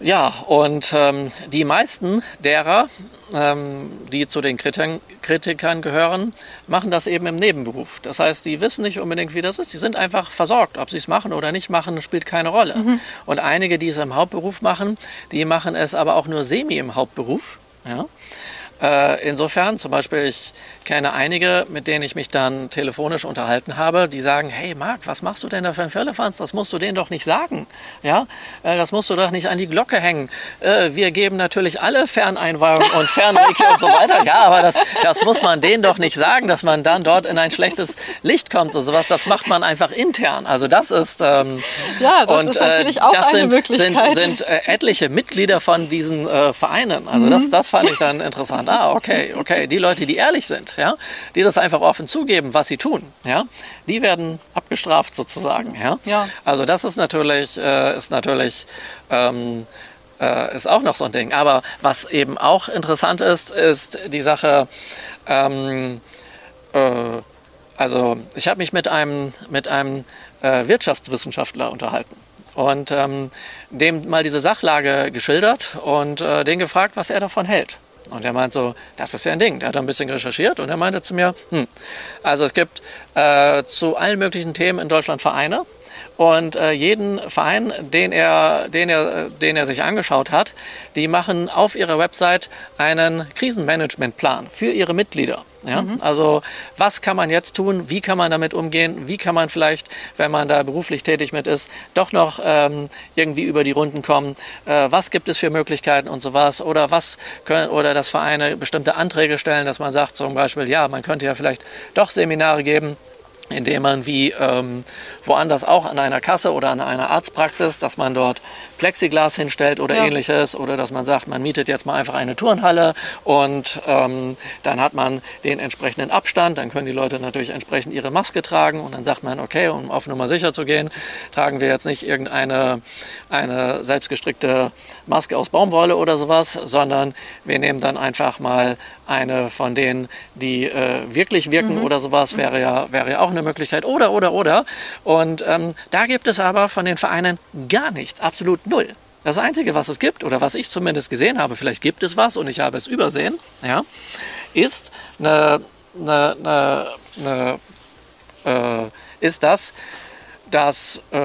Ja, und ähm, die meisten derer, ähm, die zu den Kritikern, gehören, machen das eben im Nebenberuf. Das heißt, die wissen nicht unbedingt, wie das ist. Die sind einfach versorgt. Ob sie es machen oder nicht machen, spielt keine Rolle. Mhm. Und einige, die es im Hauptberuf machen, die machen es aber auch nur semi im Hauptberuf. Ja? Äh, insofern, zum Beispiel, ich kenne einige, mit denen ich mich dann telefonisch unterhalten habe, die sagen, hey Marc, was machst du denn da für ein Firlefanz? Das musst du denen doch nicht sagen. Ja, äh, das musst du doch nicht an die Glocke hängen. Äh, wir geben natürlich alle Ferneinweihungen und Fernreiki und so weiter. Ja, aber das, das muss man denen doch nicht sagen, dass man dann dort in ein schlechtes Licht kommt und sowas. Das macht man einfach intern. Also das ist ähm, ja, das und, ist natürlich äh, auch das eine sind, Möglichkeit. sind, sind äh, etliche Mitglieder von diesen äh, Vereinen. Also mhm. das, das fand ich dann interessant. Ah, okay, okay, die Leute, die ehrlich sind ja, die das einfach offen zugeben, was sie tun, ja, die werden abgestraft sozusagen. Ja? ja. Also das ist natürlich, äh, ist natürlich ähm, äh, ist auch noch so ein Ding. Aber was eben auch interessant ist, ist die Sache, ähm, äh, also ich habe mich mit einem, mit einem äh, Wirtschaftswissenschaftler unterhalten und ähm, dem mal diese Sachlage geschildert und äh, den gefragt, was er davon hält. Und er meint so, das ist ja ein Ding. Der hat ein bisschen recherchiert und er meinte zu mir, hm, also es gibt äh, zu allen möglichen Themen in Deutschland Vereine. Und äh, jeden Verein, den er, den, er, den er sich angeschaut hat, die machen auf ihrer Website einen Krisenmanagementplan für ihre Mitglieder. Ja? Mhm. Also was kann man jetzt tun? Wie kann man damit umgehen? Wie kann man vielleicht, wenn man da beruflich tätig mit ist, doch noch ähm, irgendwie über die Runden kommen? Äh, was gibt es für Möglichkeiten und sowas? Oder was können, oder dass Vereine bestimmte Anträge stellen, dass man sagt zum Beispiel, ja, man könnte ja vielleicht doch Seminare geben indem man wie ähm, woanders auch an einer Kasse oder an einer Arztpraxis, dass man dort Plexiglas hinstellt oder ja. ähnliches oder dass man sagt, man mietet jetzt mal einfach eine Turnhalle und ähm, dann hat man den entsprechenden Abstand, dann können die Leute natürlich entsprechend ihre Maske tragen und dann sagt man, okay, um auf Nummer sicher zu gehen, tragen wir jetzt nicht irgendeine eine selbstgestrickte Maske aus Baumwolle oder sowas, sondern wir nehmen dann einfach mal eine von denen, die äh, wirklich wirken mhm. oder sowas, wäre ja, wäre ja auch eine eine Möglichkeit oder, oder, oder. Und ähm, da gibt es aber von den Vereinen gar nichts, absolut null. Das Einzige, was es gibt, oder was ich zumindest gesehen habe, vielleicht gibt es was und ich habe es übersehen, ja, ist eine, eine, eine, eine äh, ist das, dass äh,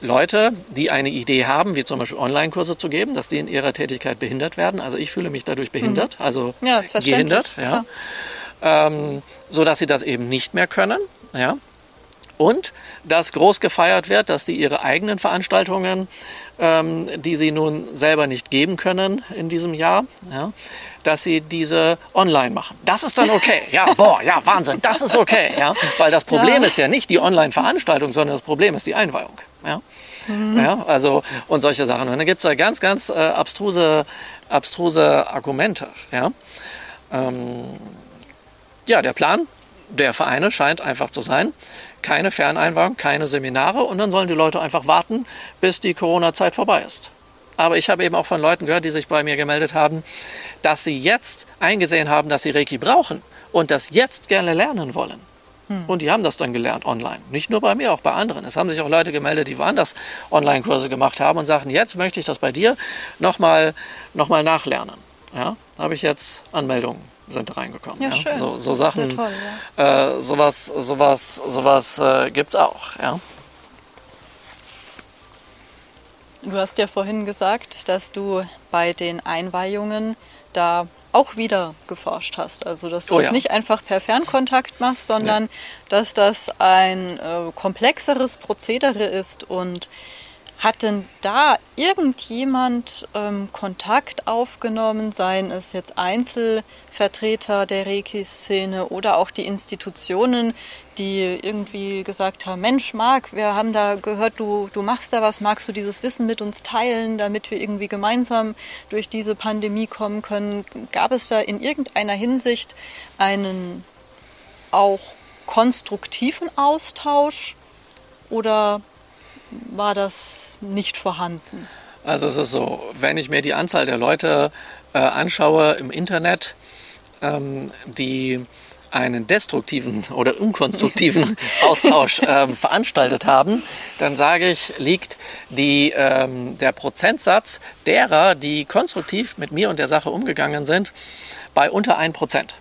Leute, die eine Idee haben, wie zum Beispiel Online-Kurse zu geben, dass die in ihrer Tätigkeit behindert werden. Also ich fühle mich dadurch behindert, mhm. also ja, gehindert, ja, ähm, so dass sie das eben nicht mehr können, ja. Und dass groß gefeiert wird, dass die ihre eigenen Veranstaltungen ähm, die sie nun selber nicht geben können in diesem Jahr, ja, dass sie diese online machen. Das ist dann okay. Ja, boah, ja, Wahnsinn, das ist okay. Ja, weil das Problem ja. ist ja nicht die Online-Veranstaltung, sondern das Problem ist die Einweihung. Ja. Mhm. Ja, also und solche Sachen. Und dann gibt es da ganz, ganz äh, abstruse, abstruse Argumente. Ja. Ähm, ja, der Plan der Vereine scheint einfach zu sein, keine Ferneinwagen, keine Seminare und dann sollen die Leute einfach warten, bis die Corona-Zeit vorbei ist. Aber ich habe eben auch von Leuten gehört, die sich bei mir gemeldet haben, dass sie jetzt eingesehen haben, dass sie Reiki brauchen und das jetzt gerne lernen wollen. Hm. Und die haben das dann gelernt online. Nicht nur bei mir, auch bei anderen. Es haben sich auch Leute gemeldet, die woanders Online-Kurse gemacht haben und sagten, jetzt möchte ich das bei dir nochmal noch mal nachlernen. Ja, habe ich jetzt Anmeldungen sind reingekommen. Ja, ja. schön. So, so Sachen, toll, ja. äh, sowas, sowas, sowas äh, gibt es auch. Ja. Du hast ja vorhin gesagt, dass du bei den Einweihungen da auch wieder geforscht hast. Also, dass du oh, das ja. nicht einfach per Fernkontakt machst, sondern nee. dass das ein äh, komplexeres Prozedere ist und hat denn da irgendjemand ähm, Kontakt aufgenommen, seien es jetzt Einzelvertreter der Reiki-Szene oder auch die Institutionen, die irgendwie gesagt haben, Mensch, Marc, wir haben da gehört, du, du machst da was, magst du dieses Wissen mit uns teilen, damit wir irgendwie gemeinsam durch diese Pandemie kommen können? Gab es da in irgendeiner Hinsicht einen auch konstruktiven Austausch oder war das nicht vorhanden. Also es ist so, wenn ich mir die Anzahl der Leute äh, anschaue im Internet, ähm, die einen destruktiven oder unkonstruktiven Austausch ähm, veranstaltet haben, dann sage ich, liegt die, ähm, der Prozentsatz derer, die konstruktiv mit mir und der Sache umgegangen sind, bei unter 1%.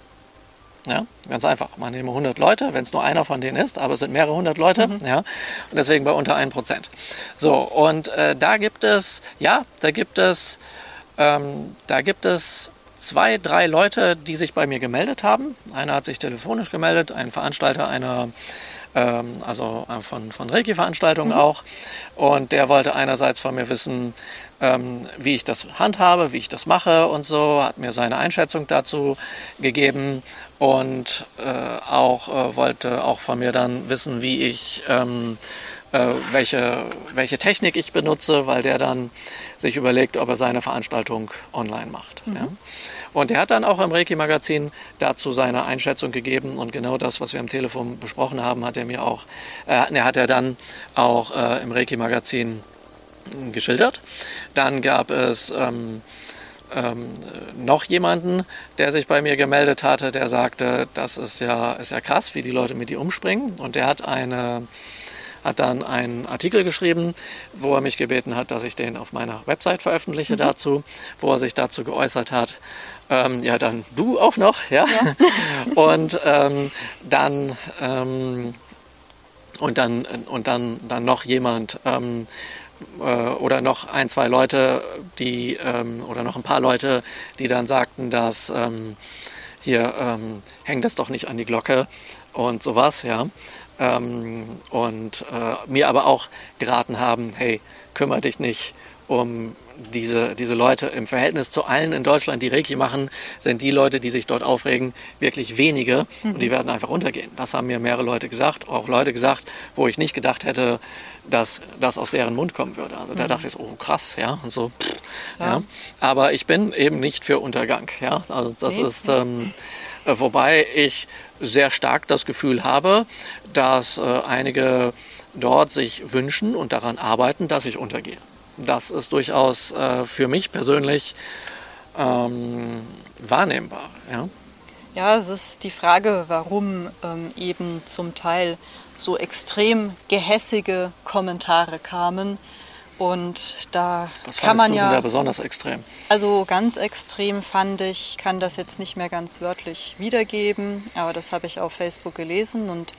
Ja, ganz einfach. Man nehme 100 Leute, wenn es nur einer von denen ist, aber es sind mehrere hundert Leute. Mhm. Ja, und deswegen bei unter 1 Prozent. So, und äh, da gibt es, ja, da gibt es, ähm, da gibt es zwei, drei Leute, die sich bei mir gemeldet haben. Einer hat sich telefonisch gemeldet, ein Veranstalter einer ähm, also äh, von, von Reiki-Veranstaltungen mhm. auch. Und der wollte einerseits von mir wissen, ähm, wie ich das handhabe, wie ich das mache und so, hat mir seine Einschätzung dazu gegeben und äh, auch äh, wollte auch von mir dann wissen, wie ich ähm, äh, welche, welche Technik ich benutze, weil der dann sich überlegt, ob er seine Veranstaltung online macht. Mhm. Ja. Und er hat dann auch im Reiki-Magazin dazu seine Einschätzung gegeben und genau das, was wir am Telefon besprochen haben, hat er mir auch, äh, er hat er dann auch äh, im Reiki-Magazin geschildert. Dann gab es ähm, ähm, noch jemanden, der sich bei mir gemeldet hatte, der sagte, das ist ja, ist ja krass, wie die Leute mit dir umspringen. Und der hat eine hat dann einen Artikel geschrieben, wo er mich gebeten hat, dass ich den auf meiner Website veröffentliche mhm. dazu, wo er sich dazu geäußert hat. Ähm, ja, dann du auch noch, ja. ja. und ähm, dann ähm, und dann und dann dann noch jemand, ähm, äh, oder noch ein, zwei Leute, die ähm, oder noch ein paar Leute, die dann sagten, dass ähm, hier ähm, hängt das doch nicht an die Glocke und sowas, ja. Und äh, mir aber auch geraten haben, hey, kümmere dich nicht um diese, diese Leute im Verhältnis zu allen in Deutschland, die Reiki machen, sind die Leute, die sich dort aufregen, wirklich wenige mhm. und die werden einfach untergehen. Das haben mir mehrere Leute gesagt, auch Leute gesagt, wo ich nicht gedacht hätte, dass das aus deren Mund kommen würde. Also da mhm. dachte ich so, oh krass, ja, und so. Pff, ja. ja. Aber ich bin eben nicht für Untergang, ja. Also das nee. ist, ähm, äh, wobei ich sehr stark das Gefühl habe, dass äh, einige dort sich wünschen und daran arbeiten, dass ich untergehe das ist durchaus äh, für mich persönlich ähm, wahrnehmbar. Ja? ja, es ist die Frage, warum ähm, eben zum Teil so extrem gehässige Kommentare kamen. Und da Was kann man du ja. da besonders extrem? Also ganz extrem fand ich, kann das jetzt nicht mehr ganz wörtlich wiedergeben, aber das habe ich auf Facebook gelesen und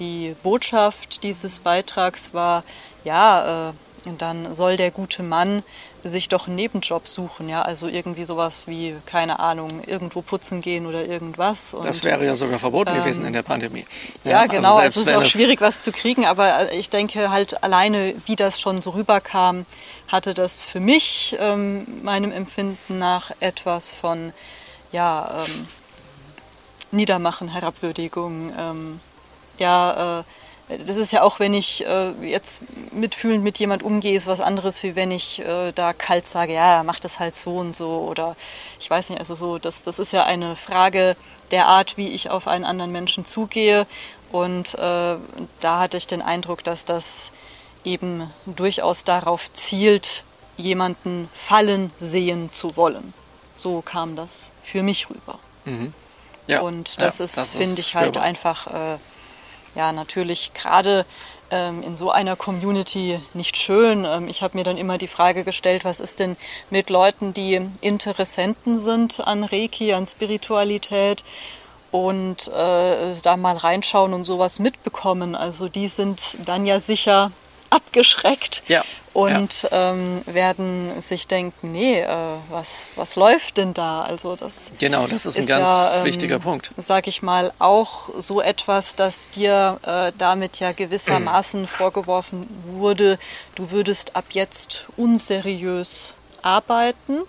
die Botschaft dieses Beitrags war, ja, äh, dann soll der gute Mann sich doch einen Nebenjob suchen, ja, also irgendwie sowas wie, keine Ahnung, irgendwo putzen gehen oder irgendwas. Und, Das wäre ja sogar verboten ähm, gewesen in der Pandemie. ja, genau. selbst Also, es ist auch schwierig, was zu kriegen, aber äh, ich denke halt alleine, wie das schon so rüberkam, hatte das für mich ähm, meinem Empfinden nach etwas von ja, ähm, Niedermachen, Herabwürdigung. Ähm, ja, äh, das ist ja auch, wenn ich äh, jetzt mitfühlend mit jemand umgehe, ist was anderes, wie wenn ich äh, da kalt sage, ja, mach das halt so und so oder ich weiß nicht, also so, das, das ist ja eine Frage der Art, wie ich auf einen anderen Menschen zugehe und äh, da hatte ich den Eindruck, dass das eben durchaus darauf zielt, jemanden fallen sehen zu wollen. So kam das für mich rüber. ja, Und das ja, ist, finde ich halt spürbar. einfach, äh, ja, natürlich gerade ähm, in so einer Community nicht schön. Ähm, ich habe mir dann immer die Frage gestellt, was ist denn mit Leuten, die Interessenten sind an Reiki, an Spiritualität und äh, da mal reinschauen und sowas mitbekommen. Also die sind dann ja sicher abgeschreckt Ja, und ähm, werden sich denken, nee, äh, was, was läuft denn da? Also das Genau, das ist ein ist ganz ja, ähm, wichtiger Punkt. Sag ich mal, auch so etwas, dass dir äh, damit ja gewissermaßen vorgeworfen wurde, du würdest ab jetzt unseriös arbeiten,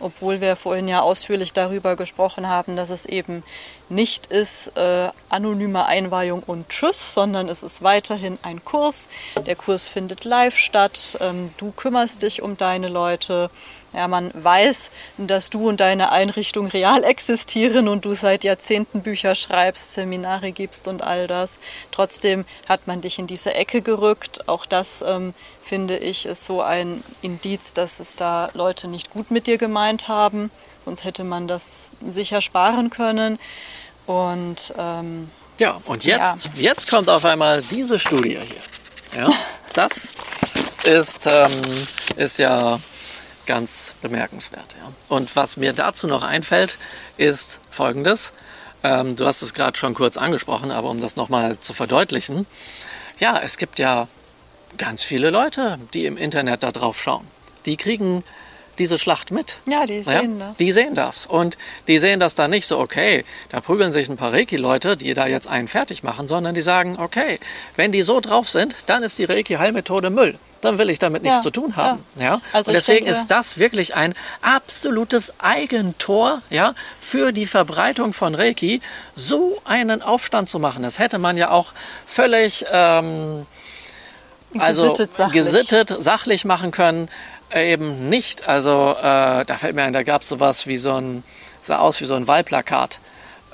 obwohl wir vorhin ja ausführlich darüber gesprochen haben, dass es eben nicht ist äh, anonyme Einweihung und Tschüss, sondern es ist weiterhin ein Kurs. Der Kurs findet live statt. Ähm, du kümmerst dich um deine Leute. Ja, man weiß, dass du und deine Einrichtung real existieren und du seit Jahrzehnten Bücher schreibst, Seminare gibst und all das. Trotzdem hat man dich in diese Ecke gerückt. Auch das, ähm, finde ich, ist so ein Indiz, dass es da Leute nicht gut mit dir gemeint haben. Sonst hätte man das sicher sparen können. Und ähm, Ja, und jetzt, jetzt kommt auf einmal diese Studie hier. Ja, das ist, ähm, ist ja ganz bemerkenswert. Ja. Und was mir dazu noch einfällt, ist folgendes. Ähm, du hast es gerade schon kurz angesprochen, aber um das nochmal zu verdeutlichen. Ja, es gibt ja ganz viele Leute, die im Internet da drauf schauen. Die kriegen diese Schlacht mit. ja, die sehen das. Die sehen das. Und die sehen das dann nicht so, okay, da prügeln sich ein paar Reiki-Leute, die da jetzt einen fertig machen, sondern die sagen, okay, wenn die so drauf sind, dann ist die Reiki-Heilmethode Müll. Dann will ich damit nichts Ja, zu tun haben. Ja. ja. Also Und deswegen denke- ist das wirklich ein absolutes Eigentor ja, für die Verbreitung von Reiki, so einen Aufstand zu machen. Das hätte man ja auch völlig ähm, also Gesittet, sachlich. gesittet, sachlich machen können. Äh, Eben nicht. Also äh, da fällt mir ein, da gab es sowas wie so ein, sah aus wie so ein Wahlplakat.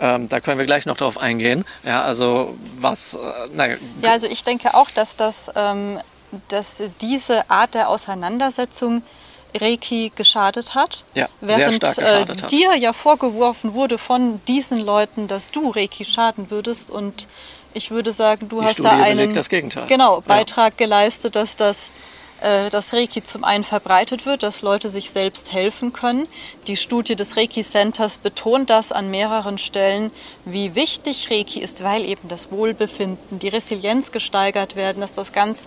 Ähm, da können wir gleich noch drauf eingehen. Ja, also was, äh, naja, Ja, also ich denke auch, dass, das, ähm, dass diese Art der Auseinandersetzung Reiki geschadet hat. Ja, während stark geschadet äh, dir ja vorgeworfen wurde von diesen Leuten, dass du Reiki schaden würdest. Und ich würde sagen, du Die hast Studie da einen. Genau, Ja. Beitrag geleistet, dass das äh, dass Reiki zum einen verbreitet wird, dass Leute sich selbst helfen können. Die Studie des Reiki Centers betont das an mehreren Stellen, wie wichtig Reiki ist, weil eben das Wohlbefinden, die Resilienz gesteigert werden, dass das ganz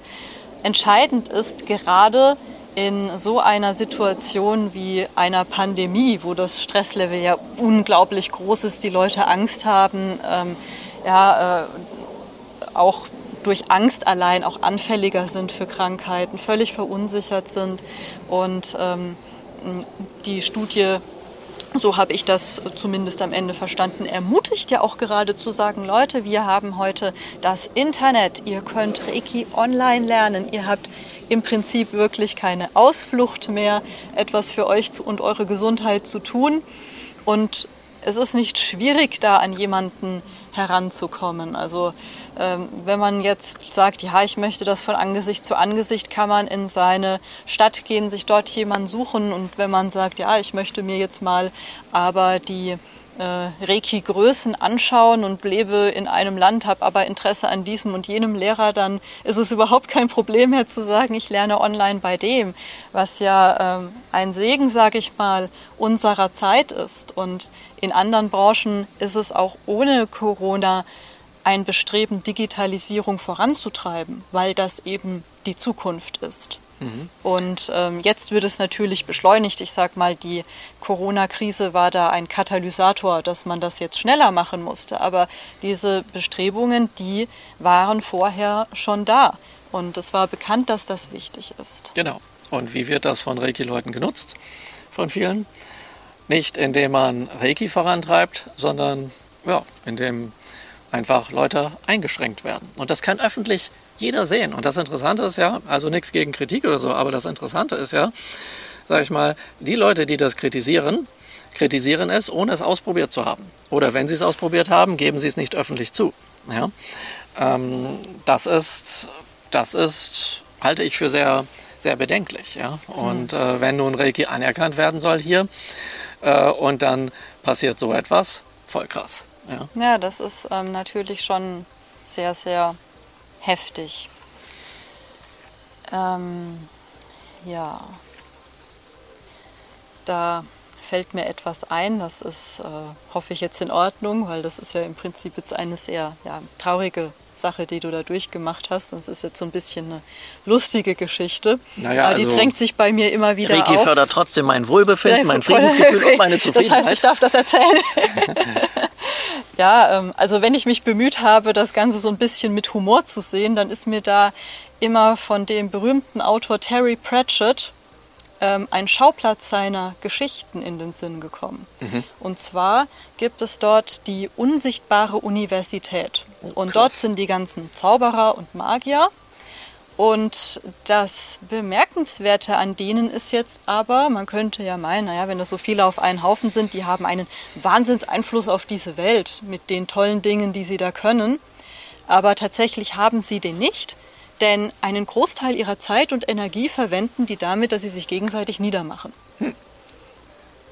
entscheidend ist, gerade in so einer Situation wie einer Pandemie, wo das Stresslevel ja unglaublich groß ist, die Leute Angst haben, ähm, ja, äh, auch durch Angst allein auch anfälliger sind für Krankheiten, völlig verunsichert sind. Und ähm, die Studie, so habe ich das zumindest am Ende verstanden, ermutigt ja auch gerade zu sagen, Leute, wir haben heute das Internet, ihr könnt Reiki online lernen, ihr habt im Prinzip wirklich keine Ausflucht mehr, etwas für euch und eure Gesundheit zu tun. Und es ist nicht schwierig, da an jemanden heranzukommen. Also ähm, wenn man jetzt sagt, ja, ich möchte das von Angesicht zu Angesicht, kann man in seine Stadt gehen, sich dort jemanden suchen. Und wenn man sagt, ja, ich möchte mir jetzt mal aber die äh, Reiki-Größen anschauen und lebe in einem Land, habe aber Interesse an diesem und jenem Lehrer, dann ist es überhaupt kein Problem mehr zu sagen, ich lerne online bei dem, was ja ähm, ein Segen, sage ich mal, unserer Zeit ist. Und in anderen Branchen ist es auch ohne Corona ein Bestreben, Digitalisierung voranzutreiben, weil das eben die Zukunft ist. Mhm. Und ähm, jetzt wird es natürlich beschleunigt. Ich sage mal, die Corona-Krise war da ein Katalysator, dass man das jetzt schneller machen musste. Aber diese Bestrebungen, die waren vorher schon da. Und es war bekannt, dass das wichtig ist. Genau. Und wie wird das von Reiki-Leuten genutzt? Von vielen? Nicht indem man Reiki vorantreibt, sondern ja, indem einfach Leute eingeschränkt werden. Und das kann öffentlich jeder sehen. Und das Interessante ist ja, also nichts gegen Kritik oder so, aber das Interessante ist ja, sage ich mal, die Leute, die das kritisieren, kritisieren es, ohne es ausprobiert zu haben. Oder wenn sie es ausprobiert haben, geben sie es nicht öffentlich zu. Ja? Ähm, das ist, das ist, halte ich für sehr, sehr bedenklich. Ja? Und mhm. äh, wenn nun Reiki anerkannt werden soll hier äh, und dann passiert so etwas, voll krass. Ja, ja das ist ähm, natürlich schon sehr, sehr heftig. Ähm, ja, da fällt mir etwas ein, das ist, äh, hoffe ich, jetzt in Ordnung, weil das ist ja im Prinzip jetzt eine sehr ja, traurige Sache, die du da durchgemacht hast. Und es ist jetzt so ein bisschen eine lustige Geschichte. Naja, Aber die also drängt sich bei mir immer wieder Reiki auf. fördert trotzdem mein Wohlbefinden, mein Friedensgefühl und meine Zufriedenheit. Das heißt, ich darf das erzählen. Ja, ähm, also wenn ich mich bemüht habe, das Ganze so ein bisschen mit Humor zu sehen, dann ist mir da immer von dem berühmten Autor Terry Pratchett ähm, ein Schauplatz seiner Geschichten in den Sinn gekommen. Mhm. Und zwar gibt es dort die unsichtbare Universität. Oh, und dort sind die ganzen Zauberer und Magier. Und das Bemerkenswerte an denen ist jetzt aber, man könnte ja meinen, naja, wenn das so viele auf einen Haufen sind, die haben einen Wahnsinnseinfluss auf diese Welt mit den tollen Dingen, die sie da können. Aber tatsächlich haben sie den nicht, denn einen Großteil ihrer Zeit und Energie verwenden die damit, dass sie sich gegenseitig niedermachen. Hm.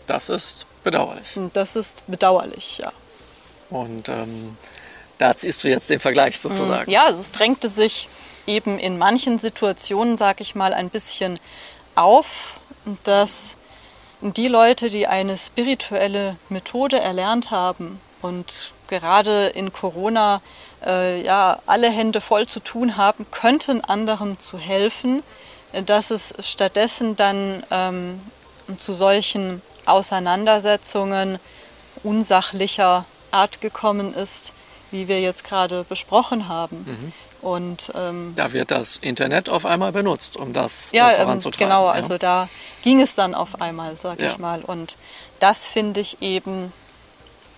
Das ist bedauerlich. Das ist bedauerlich, ja. Und ähm, da ziehst du jetzt den Vergleich sozusagen. Ja, es drängte sich eben in manchen Situationen, sage ich mal, ein bisschen auf, dass die Leute, die eine spirituelle Methode erlernt haben und gerade in Corona äh, ja alle Hände voll zu tun haben, könnten anderen zu helfen, dass es stattdessen dann ähm, zu solchen Auseinandersetzungen unsachlicher Art gekommen ist, wie wir jetzt gerade besprochen haben. Mhm. Und, ähm, da wird das Internet auf einmal benutzt, um das ja, äh, voranzutreiben. Genau, ja. also da ging es dann auf einmal, sag ja. ich mal. Und das finde ich eben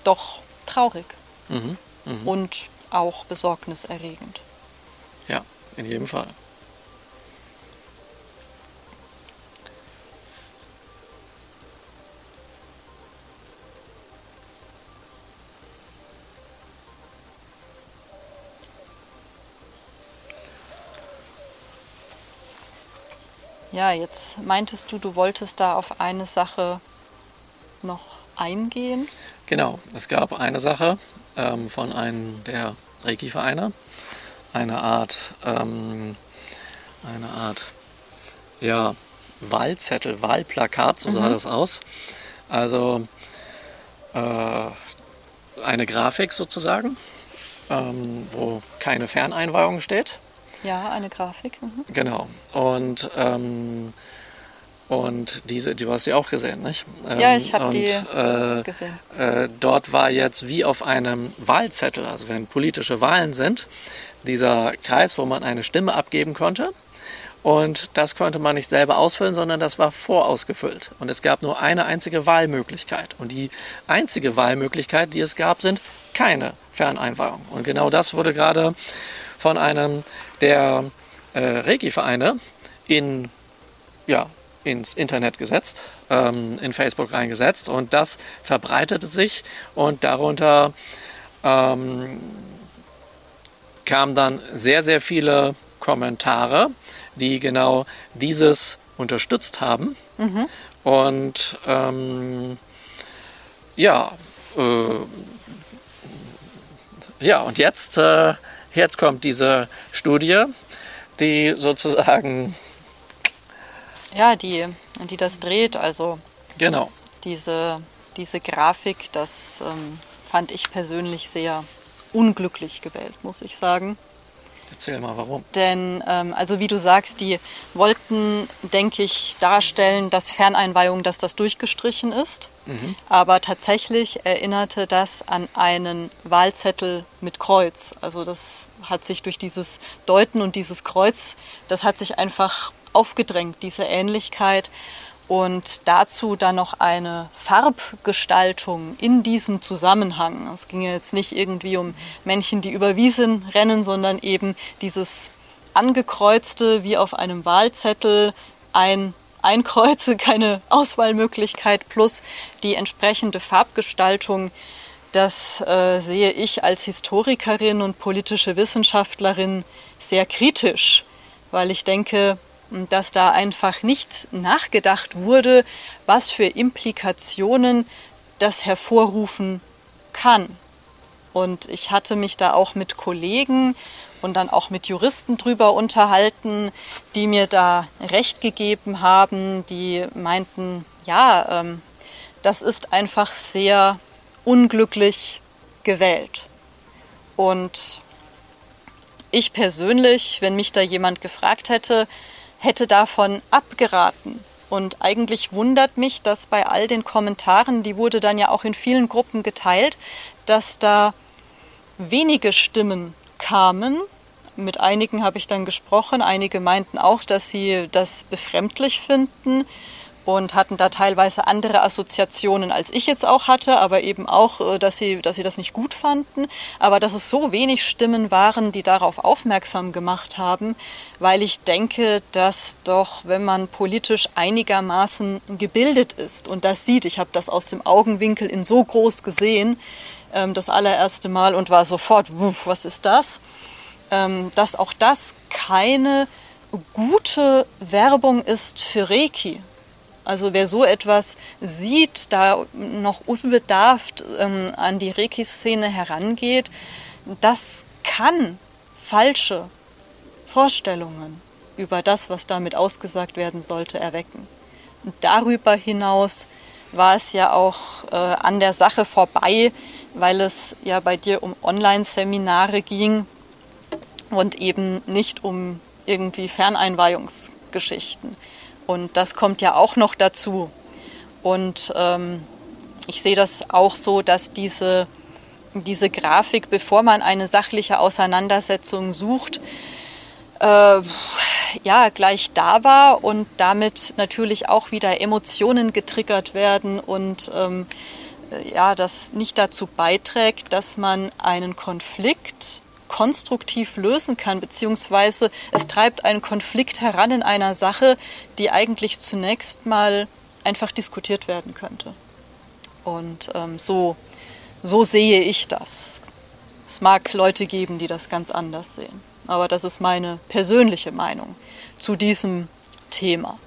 doch traurig mhm, mh. und auch besorgniserregend. Ja, in jedem Fall. Ja, jetzt meintest du, du wolltest da auf eine Sache noch eingehen. Genau, es gab eine Sache ähm, von einem der Reiki-Vereine, eine Art, ähm, eine Art, ja, Wahlzettel, Wahlplakat, so sah mhm. das aus. Also äh, eine Grafik sozusagen, ähm, wo keine Ferneinweihung steht. Ja, eine Grafik. Mhm. Genau. Und, ähm, und diese, die hast du ja auch gesehen, nicht? Ähm, ja, ich habe die äh, gesehen. Äh, dort war jetzt wie auf einem Wahlzettel, also wenn politische Wahlen sind, dieser Kreis, wo man eine Stimme abgeben konnte. Und das konnte man nicht selber ausfüllen, sondern das war vorausgefüllt. Und es gab nur eine einzige Wahlmöglichkeit. Und die einzige Wahlmöglichkeit, die es gab, sind keine Ferneinweihung. Und genau das wurde gerade von einem der äh, Reiki-Vereine in, ja, ins Internet gesetzt, ähm, in Facebook reingesetzt und das verbreitete sich und darunter ähm, kamen dann sehr, sehr viele Kommentare, die genau dieses unterstützt haben. Mhm. Und ähm, ja, äh, ja, und jetzt, äh, jetzt kommt diese Studie, die sozusagen. Ja, die, die das dreht. Also genau. diese, diese Grafik, das ähm, fand ich persönlich sehr unglücklich gewählt, muss ich sagen. Erzähl mal, warum? Denn, ähm, also wie du sagst, die wollten, denke ich, darstellen, dass Ferneinweihung, dass das durchgestrichen ist. Mhm. Aber tatsächlich erinnerte das an einen Wahlzettel mit Kreuz. Also das hat sich durch dieses Deuten und dieses Kreuz, das hat sich einfach aufgedrängt, diese Ähnlichkeit und dazu dann noch eine Farbgestaltung in diesem Zusammenhang. Es ging jetzt nicht irgendwie um Männchen, die über Wiesen rennen, sondern eben dieses angekreuzte wie auf einem Wahlzettel ein Einkreuze, keine Auswahlmöglichkeit plus die entsprechende Farbgestaltung. Das äh, sehe ich als Historikerin und politische Wissenschaftlerin sehr kritisch, weil ich denke, dass da einfach nicht nachgedacht wurde, was für Implikationen das hervorrufen kann. Und ich hatte mich da auch mit Kollegen und dann auch mit Juristen drüber unterhalten, die mir da recht gegeben haben, die meinten, ja, ähm, das ist einfach sehr unglücklich gewählt. Und ich persönlich, wenn mich da jemand gefragt hätte, hätte davon abgeraten. Und eigentlich wundert mich, dass bei all den Kommentaren, die wurde dann ja auch in vielen Gruppen geteilt, dass da wenige Stimmen kamen. Mit einigen habe ich dann gesprochen. Einige meinten auch, dass sie das befremdlich finden und hatten da teilweise andere Assoziationen, als ich jetzt auch hatte, aber eben auch, äh, dass sie, dass sie das nicht gut fanden. Aber dass es so wenig Stimmen waren, die darauf aufmerksam gemacht haben, weil ich denke, dass doch, wenn man politisch einigermaßen gebildet ist und das sieht, ich habe das aus dem Augenwinkel in so groß gesehen, ähm, das allererste Mal und war sofort, was ist das? Ähm, dass auch das keine gute Werbung ist für Reiki. Also wer so etwas sieht, da noch unbedarft ähm, an die Reiki-Szene herangeht, das kann falsche Vorstellungen über das, was damit ausgesagt werden sollte, erwecken. Und darüber hinaus war es ja auch äh, an der Sache vorbei, weil es ja bei dir um Online-Seminare ging und eben nicht um irgendwie Ferneinweihungsgeschichten. Und das kommt ja auch noch dazu. Und ähm, ich sehe das auch so, dass diese, diese Grafik, bevor man eine sachliche Auseinandersetzung sucht, äh, ja, gleich da war und damit natürlich auch wieder Emotionen getriggert werden und ähm, ja, das nicht dazu beiträgt, dass man einen Konflikt konstruktiv lösen kann, beziehungsweise es treibt einen Konflikt heran in einer Sache, die eigentlich zunächst mal einfach diskutiert werden könnte. Und ähm, so, so sehe ich das. Es mag Leute geben, die das ganz anders sehen, aber das ist meine persönliche Meinung zu diesem Thema.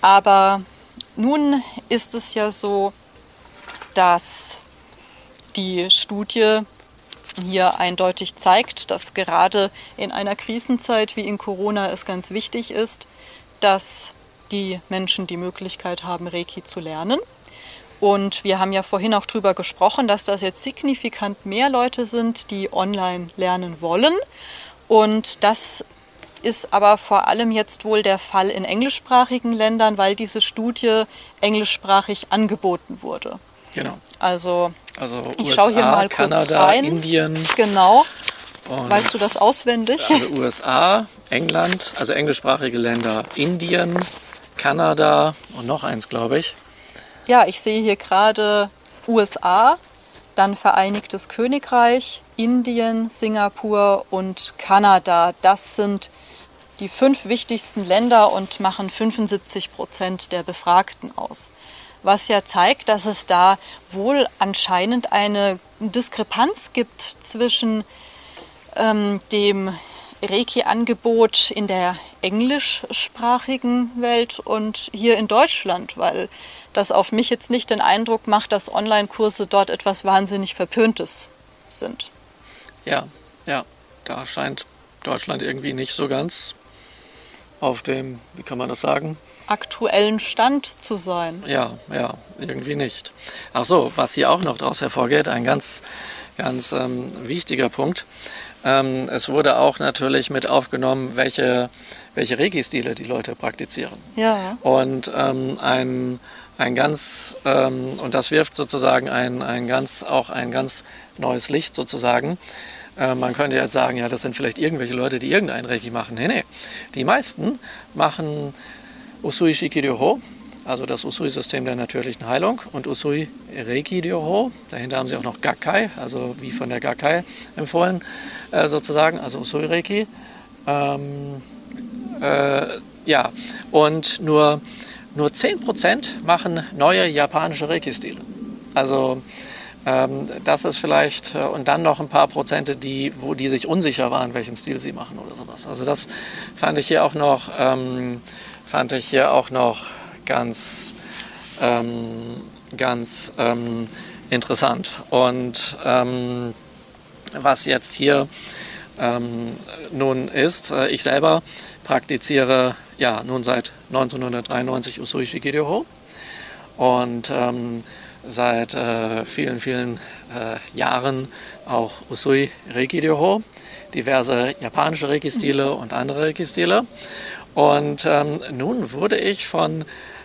Aber nun ist es ja so, dass die Studie hier eindeutig zeigt, dass gerade in einer Krisenzeit wie in Corona es ganz wichtig ist, dass die Menschen die Möglichkeit haben, Reiki zu lernen. Und wir haben ja vorhin auch darüber gesprochen, dass das jetzt signifikant mehr Leute sind, die online lernen wollen. Und das ist aber vor allem jetzt wohl der Fall in englischsprachigen Ländern, weil diese Studie englischsprachig angeboten wurde. Genau. Also, also ich USA, schaue hier mal Kanada, kurz rein. Indien. Genau. weißt du das auswendig? Also USA, England, also englischsprachige Länder, Indien, Kanada und noch eins, glaube ich. Ja, ich sehe hier gerade USA, dann Vereinigtes Königreich, Indien, Singapur und Kanada. Das sind die fünf wichtigsten Länder und machen 75 Prozent der Befragten aus was ja zeigt, dass es da wohl anscheinend eine Diskrepanz gibt zwischen ähm, dem Reiki-Angebot in der englischsprachigen Welt und hier in Deutschland, weil das auf mich jetzt nicht den Eindruck macht, dass Online-Kurse dort etwas wahnsinnig Verpöntes sind. Ja, ja, da scheint Deutschland irgendwie nicht so ganz auf dem, wie kann man das sagen? Aktuellen Stand zu sein. Ja, ja, irgendwie nicht. Ach so, was hier auch noch daraus hervorgeht, ein ganz, ganz ähm, wichtiger Punkt. Ähm, es wurde auch natürlich mit aufgenommen, welche, welche Reiki-Stile die Leute praktizieren. Ja. Und ähm, ein, ein ganz, ähm, und das wirft sozusagen ein, ein ganz, auch ein ganz neues Licht sozusagen äh, man könnte jetzt sagen, ja, das sind vielleicht irgendwelche Leute, die irgendein Reiki machen. Nee, nee. Die meisten machen Usui Shikiryoho, also das Usui-System der natürlichen Heilung und Usui Reiki Ryoho. Dahinter haben sie auch noch Gakkai, also wie von der Gakkai empfohlen, äh, sozusagen, also Usui Reiki. Ähm, äh, ja, und nur, nur 10% machen neue japanische Reiki-Stile. Also ähm, das ist vielleicht, äh, und dann noch ein paar Prozente, die, wo die sich unsicher waren, welchen Stil sie machen oder sowas. Also das fand ich hier auch noch, ähm, fand ich hier auch noch ganz, ähm, ganz ähm, interessant. Und ähm, was jetzt hier ähm, nun ist, äh, ich selber praktiziere ja nun seit 1993 Usui Shikiryoho und ähm, seit äh, vielen, vielen äh, Jahren auch Usui Reiki diverse japanische Reiki-Stile und andere Reiki-Stile. Und ähm, nun wurde ich von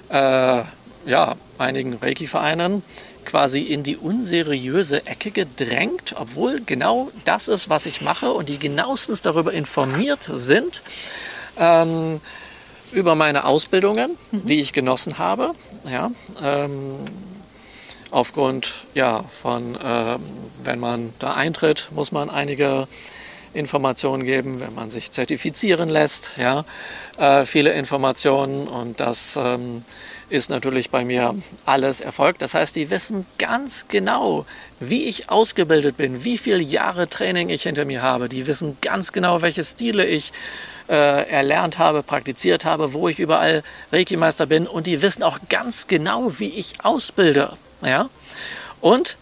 äh, ja, einigen Reiki-Vereinen quasi in die unseriöse Ecke gedrängt, obwohl genau das ist, was ich mache und die genauestens darüber informiert sind. Ähm, über meine Ausbildungen, mhm. die ich genossen habe. Ja, ähm, aufgrund ja, von, äh, wenn man da eintritt, muss man einige Informationen geben, wenn man sich zertifizieren lässt, ja, äh, viele Informationen und das ähm, ist natürlich bei mir alles erfolgt. Das heißt, die wissen ganz genau, wie ich ausgebildet bin, wie viele Jahre Training ich hinter mir habe. Die wissen ganz genau, welche Stile ich äh, erlernt habe, praktiziert habe, wo ich überall Reiki-Meister bin und die wissen auch ganz genau, wie ich ausbilde. Ja? Und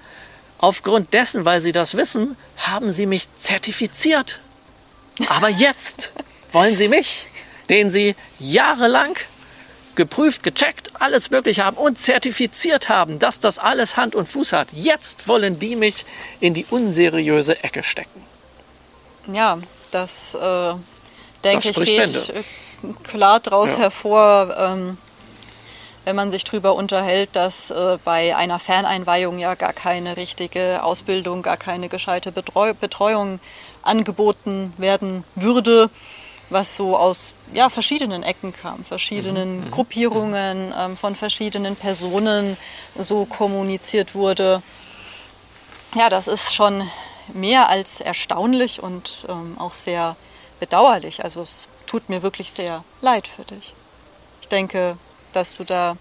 aufgrund dessen, weil sie das wissen, haben sie mich zertifiziert. Aber jetzt wollen sie mich, den sie jahrelang geprüft, gecheckt, alles möglich haben und zertifiziert haben, dass das alles Hand und Fuß hat. Jetzt wollen die mich in die unseriöse Ecke stecken. Ja, das äh, denke ich geht Bände. klar daraus ja. hervor, ähm, wenn man sich darüber unterhält, dass äh, bei einer Ferneinweihung ja gar keine richtige Ausbildung, gar keine gescheite Betreu Betreuung angeboten werden würde, was so aus ja, verschiedenen Ecken kam, verschiedenen mhm. mhm. Gruppierungen, ähm, von verschiedenen Personen so kommuniziert wurde. Ja, das ist schon mehr als erstaunlich und ähm, auch sehr bedauerlich. Also es tut mir wirklich sehr leid für dich. Ich denke, dass du da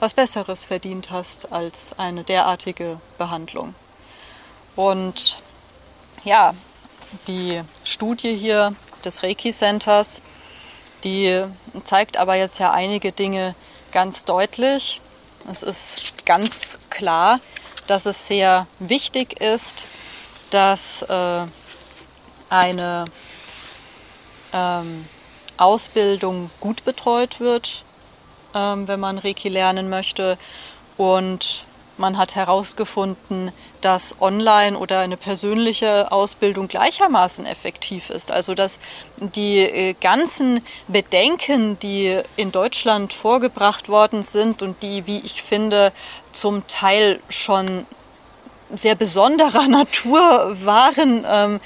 was Besseres verdient hast als eine derartige Behandlung. Und ja, die Studie hier des Reiki Centers, die zeigt aber jetzt ja einige Dinge ganz deutlich. Es ist ganz klar, dass es sehr wichtig ist, dass äh, eine ähm, Ausbildung gut betreut wird, wenn man Reiki lernen möchte. Und man hat herausgefunden, dass online oder eine persönliche Ausbildung gleichermaßen effektiv ist. Also dass die äh, ganzen Bedenken, die in Deutschland vorgebracht worden sind und die, wie ich finde, zum Teil schon sehr besonderer Natur waren, ähm,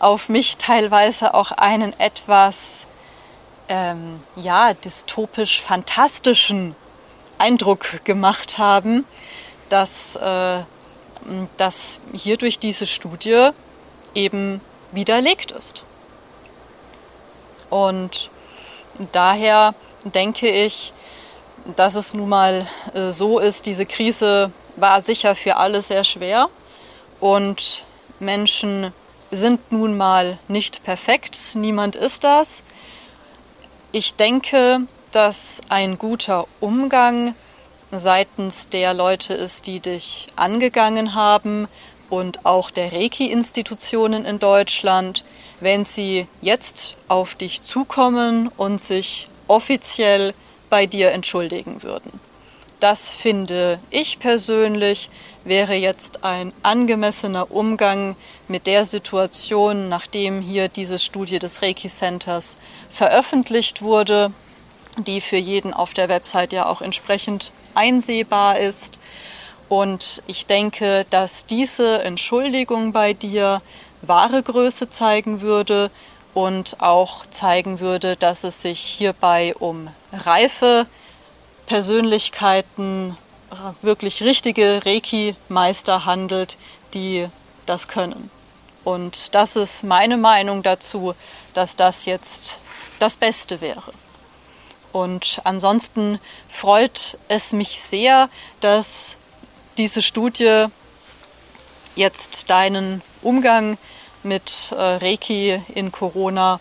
auf mich teilweise auch einen etwas ähm, ja, dystopisch fantastischen Eindruck gemacht haben, dass äh, das hier durch diese Studie eben widerlegt ist. Und daher denke ich, dass es nun mal äh, so ist, diese Krise war sicher für alle sehr schwer und Menschen sind nun mal nicht perfekt, niemand ist das. Ich denke, dass ein guter Umgang seitens der Leute ist, die dich angegangen haben und auch der Reiki-Institutionen in Deutschland, wenn sie jetzt auf dich zukommen und sich offiziell bei dir entschuldigen würden. Das finde ich persönlich wäre jetzt ein angemessener Umgang mit der Situation, nachdem hier diese Studie des Reiki Centers veröffentlicht wurde, die für jeden auf der Website ja auch entsprechend einsehbar ist. Und ich denke, dass diese Entschuldigung bei dir wahre Größe zeigen würde und auch zeigen würde, dass es sich hierbei um reife Persönlichkeiten, wirklich richtige Reiki-Meister handelt, die das können. Und das ist meine Meinung dazu, dass das jetzt das Beste wäre. Und ansonsten freut es mich sehr, dass diese Studie jetzt deinen Umgang mit äh, Reiki in Corona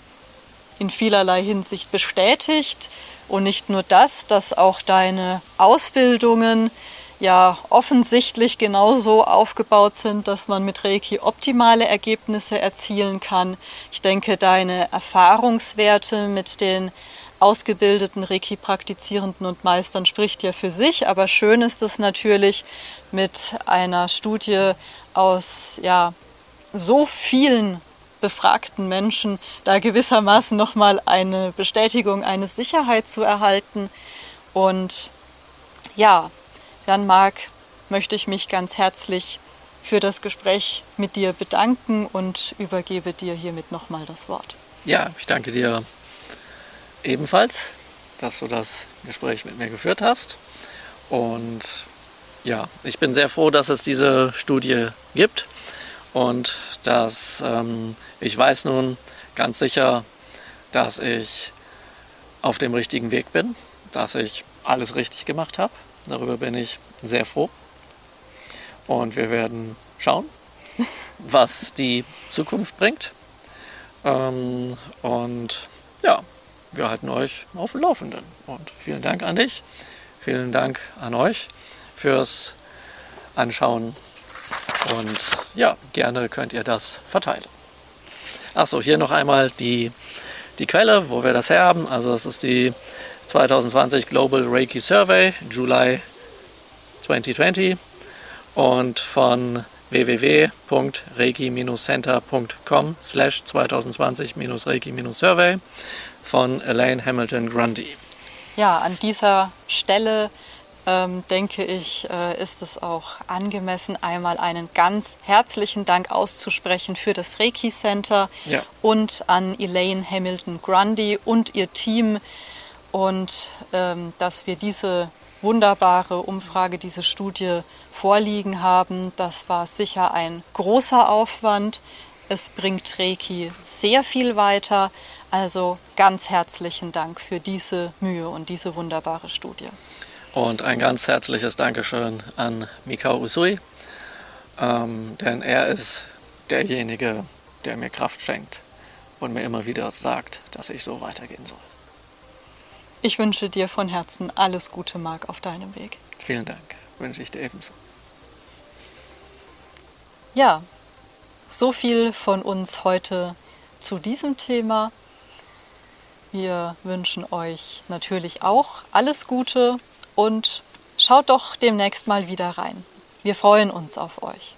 in vielerlei Hinsicht bestätigt. Und nicht nur das, dass auch deine Ausbildungen ja offensichtlich genauso aufgebaut sind, dass man mit Reiki optimale Ergebnisse erzielen kann. Ich denke, deine Erfahrungswerte mit den ausgebildeten Reiki-Praktizierenden und Meistern spricht ja für sich, aber schön ist es natürlich mit einer Studie aus ja, so vielen befragten Menschen da gewissermaßen nochmal eine Bestätigung, eine Sicherheit zu erhalten. Und ja, dann Marc, möchte ich mich ganz herzlich für das Gespräch mit dir bedanken und übergebe dir hiermit nochmal das Wort. Ja, ich danke dir ebenfalls, dass du das Gespräch mit mir geführt hast. Und ja, ich bin sehr froh, dass es diese Studie gibt und dass ähm, ich weiß nun ganz sicher, dass ich auf dem richtigen Weg bin, dass ich alles richtig gemacht habe. Darüber bin ich sehr froh. Und wir werden schauen, was die Zukunft bringt. Ähm, und ja, wir halten euch auf dem Laufenden. Und vielen Dank an dich, vielen Dank an euch fürs Anschauen. Und ja, gerne könnt ihr das verteilen. Achso, hier noch einmal die, die Quelle, wo wir das her haben. Also das ist die 2020 Global Reiki Survey, July 2020 und von www.reiki-center.com slash 2020-reiki-survey von Elaine Hamilton Grundy. Ja, an dieser Stelle ähm, denke ich, äh, ist es auch angemessen, einmal einen ganz herzlichen Dank auszusprechen für das Reiki Center ja. und an Elaine Hamilton Grundy und ihr Team und ähm, dass wir diese wunderbare Umfrage, diese Studie vorliegen haben. Das war sicher ein großer Aufwand. Es bringt Reiki sehr viel weiter. Also ganz herzlichen Dank für diese Mühe und diese wunderbare Studie. Und ein ganz herzliches Dankeschön an Mikao Usui, ähm, denn er ist derjenige, der mir Kraft schenkt und mir immer wieder sagt, dass ich so weitergehen soll. Ich wünsche dir von Herzen alles Gute, Marc, auf deinem Weg. Vielen Dank, wünsche ich dir ebenso. Ja, so viel von uns heute zu diesem Thema. Wir wünschen euch natürlich auch alles Gute und schaut doch demnächst mal wieder rein. Wir freuen uns auf euch.